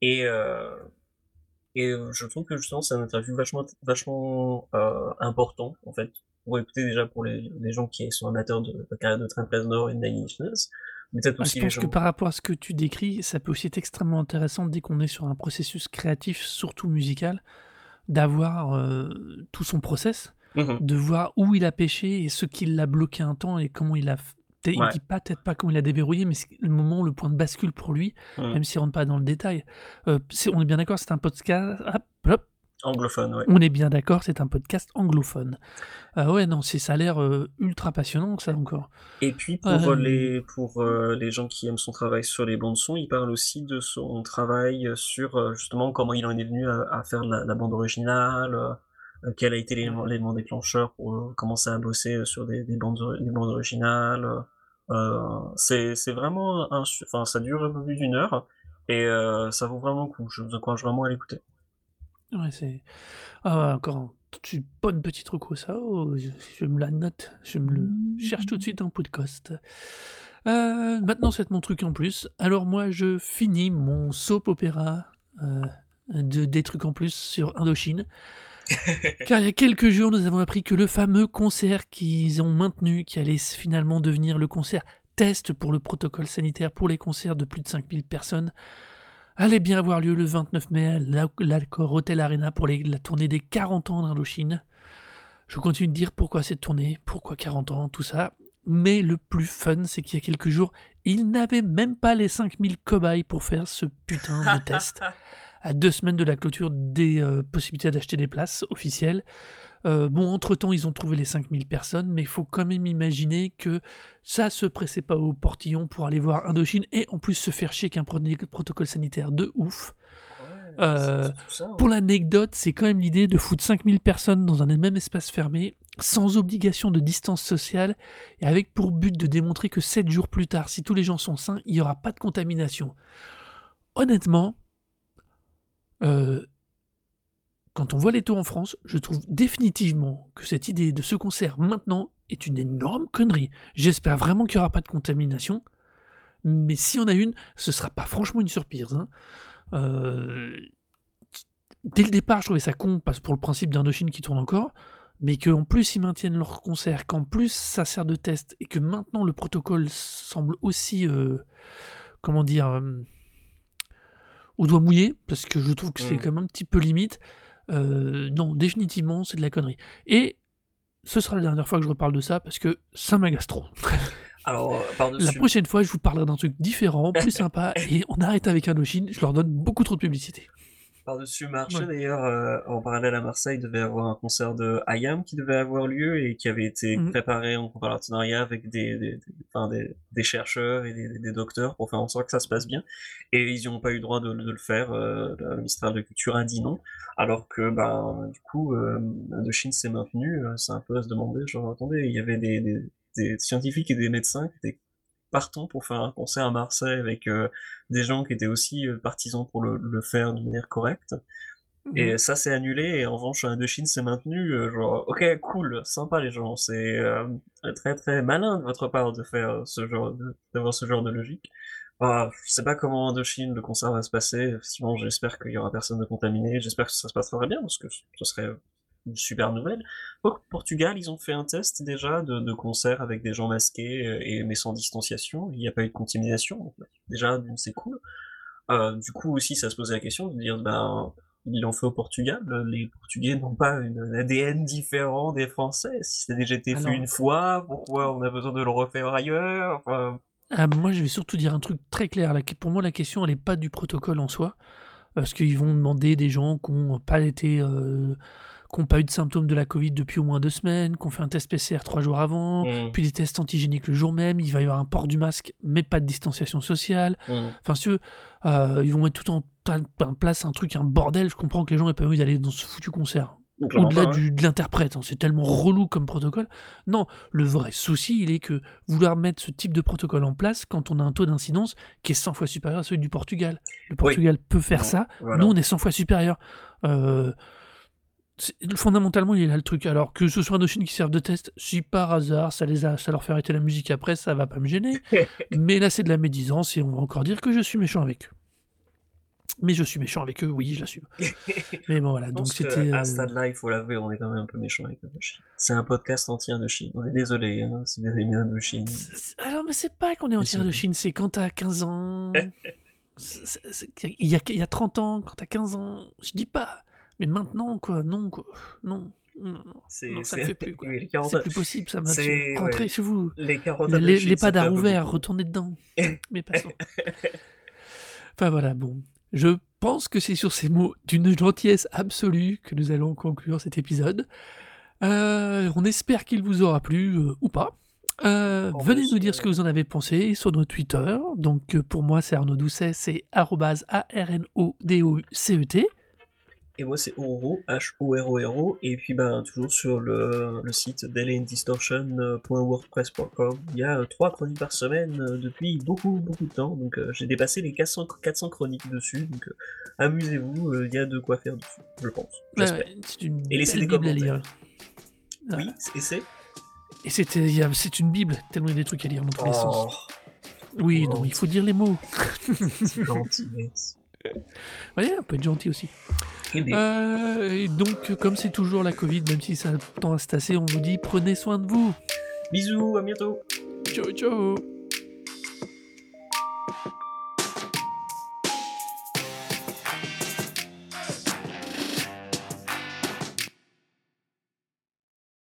et euh, et je trouve que justement c'est un interview vachement vachement euh, important en fait pour écouter déjà pour les, les, gens qui sont amateurs de la carrière de Reznor et de Nine Inch Nails. Peut-être aussi je pense que par rapport à ce que tu décris, ça peut aussi être extrêmement intéressant dès qu'on est sur un processus créatif, surtout musical, d'avoir euh, tout son process, mmh de voir où il a pêché et ce qui l'a bloqué un temps et comment il a il ne dit pas peut-être pas comment il a déverrouillé, mais c'est le moment, le point de bascule pour lui, mmh. même s'il rentre pas dans le détail. Euh, on est bien d'accord, c'est un podcast. Hop, hop, Anglophone, ouais. On est bien d'accord, c'est un podcast anglophone. Euh, ouais, non, ça a l'air euh, ultra passionnant, ça encore. Et puis pour, les, pour euh, les gens qui aiment son travail sur les bandes son, il parle aussi de son travail sur justement comment il en est venu à, faire la, bande originale, quel a été l'élément déclencheur pour commencer à bosser sur des, des, bandes, des bandes originales. c'est vraiment un. Enfin, ça dure un peu plus d'une heure et ça vaut vraiment le coup. Je vous encourage vraiment à l'écouter. Ouais, c'est ah encore une bonne petite reco ça, oh, je me la note, je me le cherche tout de suite en podcast. Euh, maintenant, c'est mon truc en plus. Alors moi, je finis mon soap opéra, euh, de des trucs en plus sur Indochine. Car il y a quelques jours, nous avons appris que le fameux concert qu'ils ont maintenu, qui allait finalement devenir le concert test pour le protocole sanitaire pour les concerts de plus de 5000 personnes, allait bien avoir lieu le 29 mai à l'Accor Hotel Arena pour la tournée des 40 ans d'Indochine. Je continue de dire pourquoi cette tournée, pourquoi 40 ans, tout ça. Mais le plus fun, c'est qu'il y a quelques jours, ils n'avaient même pas les 5000 cobayes pour faire ce putain de test. À deux semaines de la clôture des euh, possibilités d'acheter des places officielles, Euh, bon, entre-temps, ils ont trouvé les 5000 personnes, mais il faut quand même imaginer que ça se pressait pas au portillon pour aller voir Indochine et en plus se faire chier qu'un protocole sanitaire de ouf. Euh, hein. pour l'anecdote, c'est quand même l'idée de foutre 5000 personnes dans un même espace fermé, sans obligation de distance sociale, et avec pour but de démontrer que 7 jours plus tard, si tous les gens sont sains, il n'y aura pas de contamination. Honnêtement, euh, quand on voit les taux en France, je trouve définitivement que cette idée de ce concert maintenant est une énorme connerie. J'espère vraiment qu'il n'y aura pas de contamination, mais si on a une, ce sera pas franchement une surprise. Hein. Euh, dès le départ, je trouvais ça con, parce pour le principe d'Indochine qui tourne encore, mais qu'en plus ils maintiennent leur concert, qu'en plus ça sert de test, et que maintenant le protocole semble aussi, euh, comment dire, euh, au doigt mouillé, parce que je trouve que c'est mm. quand même un petit peu limite. Non, définitivement, c'est de la connerie. Et ce sera la dernière fois que je reparle de ça, parce que ça m'agace trop. Alors, euh, La prochaine fois, je vous parlerai d'un truc différent, plus sympa, et on arrête avec Indochine, je leur donne beaucoup trop de publicité. Par-dessus marché, d'ailleurs, euh, en parallèle à Marseille, il devait y avoir un concert de IAM qui devait avoir lieu et qui avait été mhm. préparé en partenariat avec des, des, des, des chercheurs et des, docteurs pour faire en sorte que ça se passe bien. Et ils n'ont pas eu le droit de, de le faire. Euh, le ministère de la Culture a dit non. Alors que, ben, du coup, euh, Indochine s'est maintenu. C'est un peu à se demander, genre, attendez, il y avait des, des scientifiques et des médecins qui étaient partants pour faire un concert à Marseille avec euh, des gens qui étaient aussi euh, partisans pour le, faire de manière correcte. Et mhm. ça s'est annulé, et en revanche, Indochine s'est maintenu. Euh, genre, ok, cool, sympa les gens, c'est très très malin de votre part de faire ce genre, d'avoir ce genre de logique. Ah, je sais pas comment Indochine, le concert va se passer. Sinon, j'espère qu'il y aura personne de contaminé. J'espère que ça se passera bien, parce que ce serait une super nouvelle. Au Portugal, ils ont fait un test déjà de, de concert avec des gens masqués euh, et mais sans distanciation. Il n'y a pas eu de contamination. déjà, c'est cool. Euh, du coup aussi, ça se posait la question de dire, ben, ils l'ont fait au Portugal. Les Portugais n'ont pas un ADN différent des Français. Si ça a déjà été fait une fois, pourquoi on a besoin de le refaire ailleurs? Ah, Moi, je vais surtout dire un truc très clair. Pour moi, la question, elle n'est pas du protocole en soi. Parce qu'ils vont demander des gens qui n'ont pas été... Euh, qui n'ont pas eu de symptômes de la Covid depuis au moins deux semaines, qui ont fait un test PCR trois jours avant, mmh. puis des tests antigéniques le jour même, il va y avoir un port du masque, mais pas de distanciation sociale. Mmh. Enfin, si euh, ils vont mettre tout en, place un truc, un bordel, je comprends que les gens n'aient pas envie d'aller dans ce foutu concert. Au-delà de l'interprète, hein, c'est tellement relou comme protocole. Non, le vrai souci, il est que vouloir mettre ce type de protocole en place quand on a un taux d'incidence qui est 100 fois supérieur à celui du Portugal. Le Portugal peut faire ça, nous on est 100 fois supérieur. Euh, fondamentalement, il est là le truc. Alors que ce soit Indochine qui servent de test, si par hasard ça, les a, ça leur fait arrêter la musique après, ça va pas me gêner. Mais là, c'est de la médisance et on va encore dire que je suis méchant avec eux. Mais je suis méchant avec eux, oui, je l'assume. Mais bon, voilà. donc c'était. À ce euh, stade-là, il faut l'avouer, on est quand même un peu méchant avec Indochine. C'est un podcast entier Indochine. On est désolé hein, si vous avez mis Indochine. Alors, mais c'est pas qu'on est entier Indochine, c'est quand t'as 15 ans. Il y, a, il y a 30 ans, quand t'as 15 ans, je dis pas. Mais maintenant, quoi, non, quoi, non. Non, non, ça ne fait plus. C'est plus possible, ça m'a Rentrez chez vous. Les, les, les pas d'art ouverts, retournez dedans. Mais passons. enfin voilà, bon. Je pense que c'est sur ces mots d'une gentillesse absolue que nous allons conclure cet épisode. Euh, on espère qu'il vous aura plu euh, ou pas. Euh, venez nous dire ce que vous en avez pensé sur notre Twitter. Donc pour moi, c'est Arnaud Doucet, c'est A-R-N-O-D-O-C-E-T. Et moi, c'est Oro, H-O-R-O-R-O. Et puis, ben, toujours sur le, le site dailyandistortion.wordpress.com. Il y a euh, trois chroniques par semaine euh, depuis beaucoup, beaucoup de temps. Donc, euh, j'ai dépassé les 400, 400 chroniques dessus. Donc, amusez-vous, il y a de quoi faire dessus, je pense. et laissez des commentaires. Oui, et c'est Et c'est une Bible, tellement il y a des trucs à lire dans tous les sens. Oh. Oui, non, il faut dire les mots. c'est gentil, Ouais, on peut être gentil aussi. Euh, et donc, comme c'est toujours la Covid, même si ça tend à se tasser, on vous dit prenez soin de vous. Bisous, à bientôt. Ciao, ciao.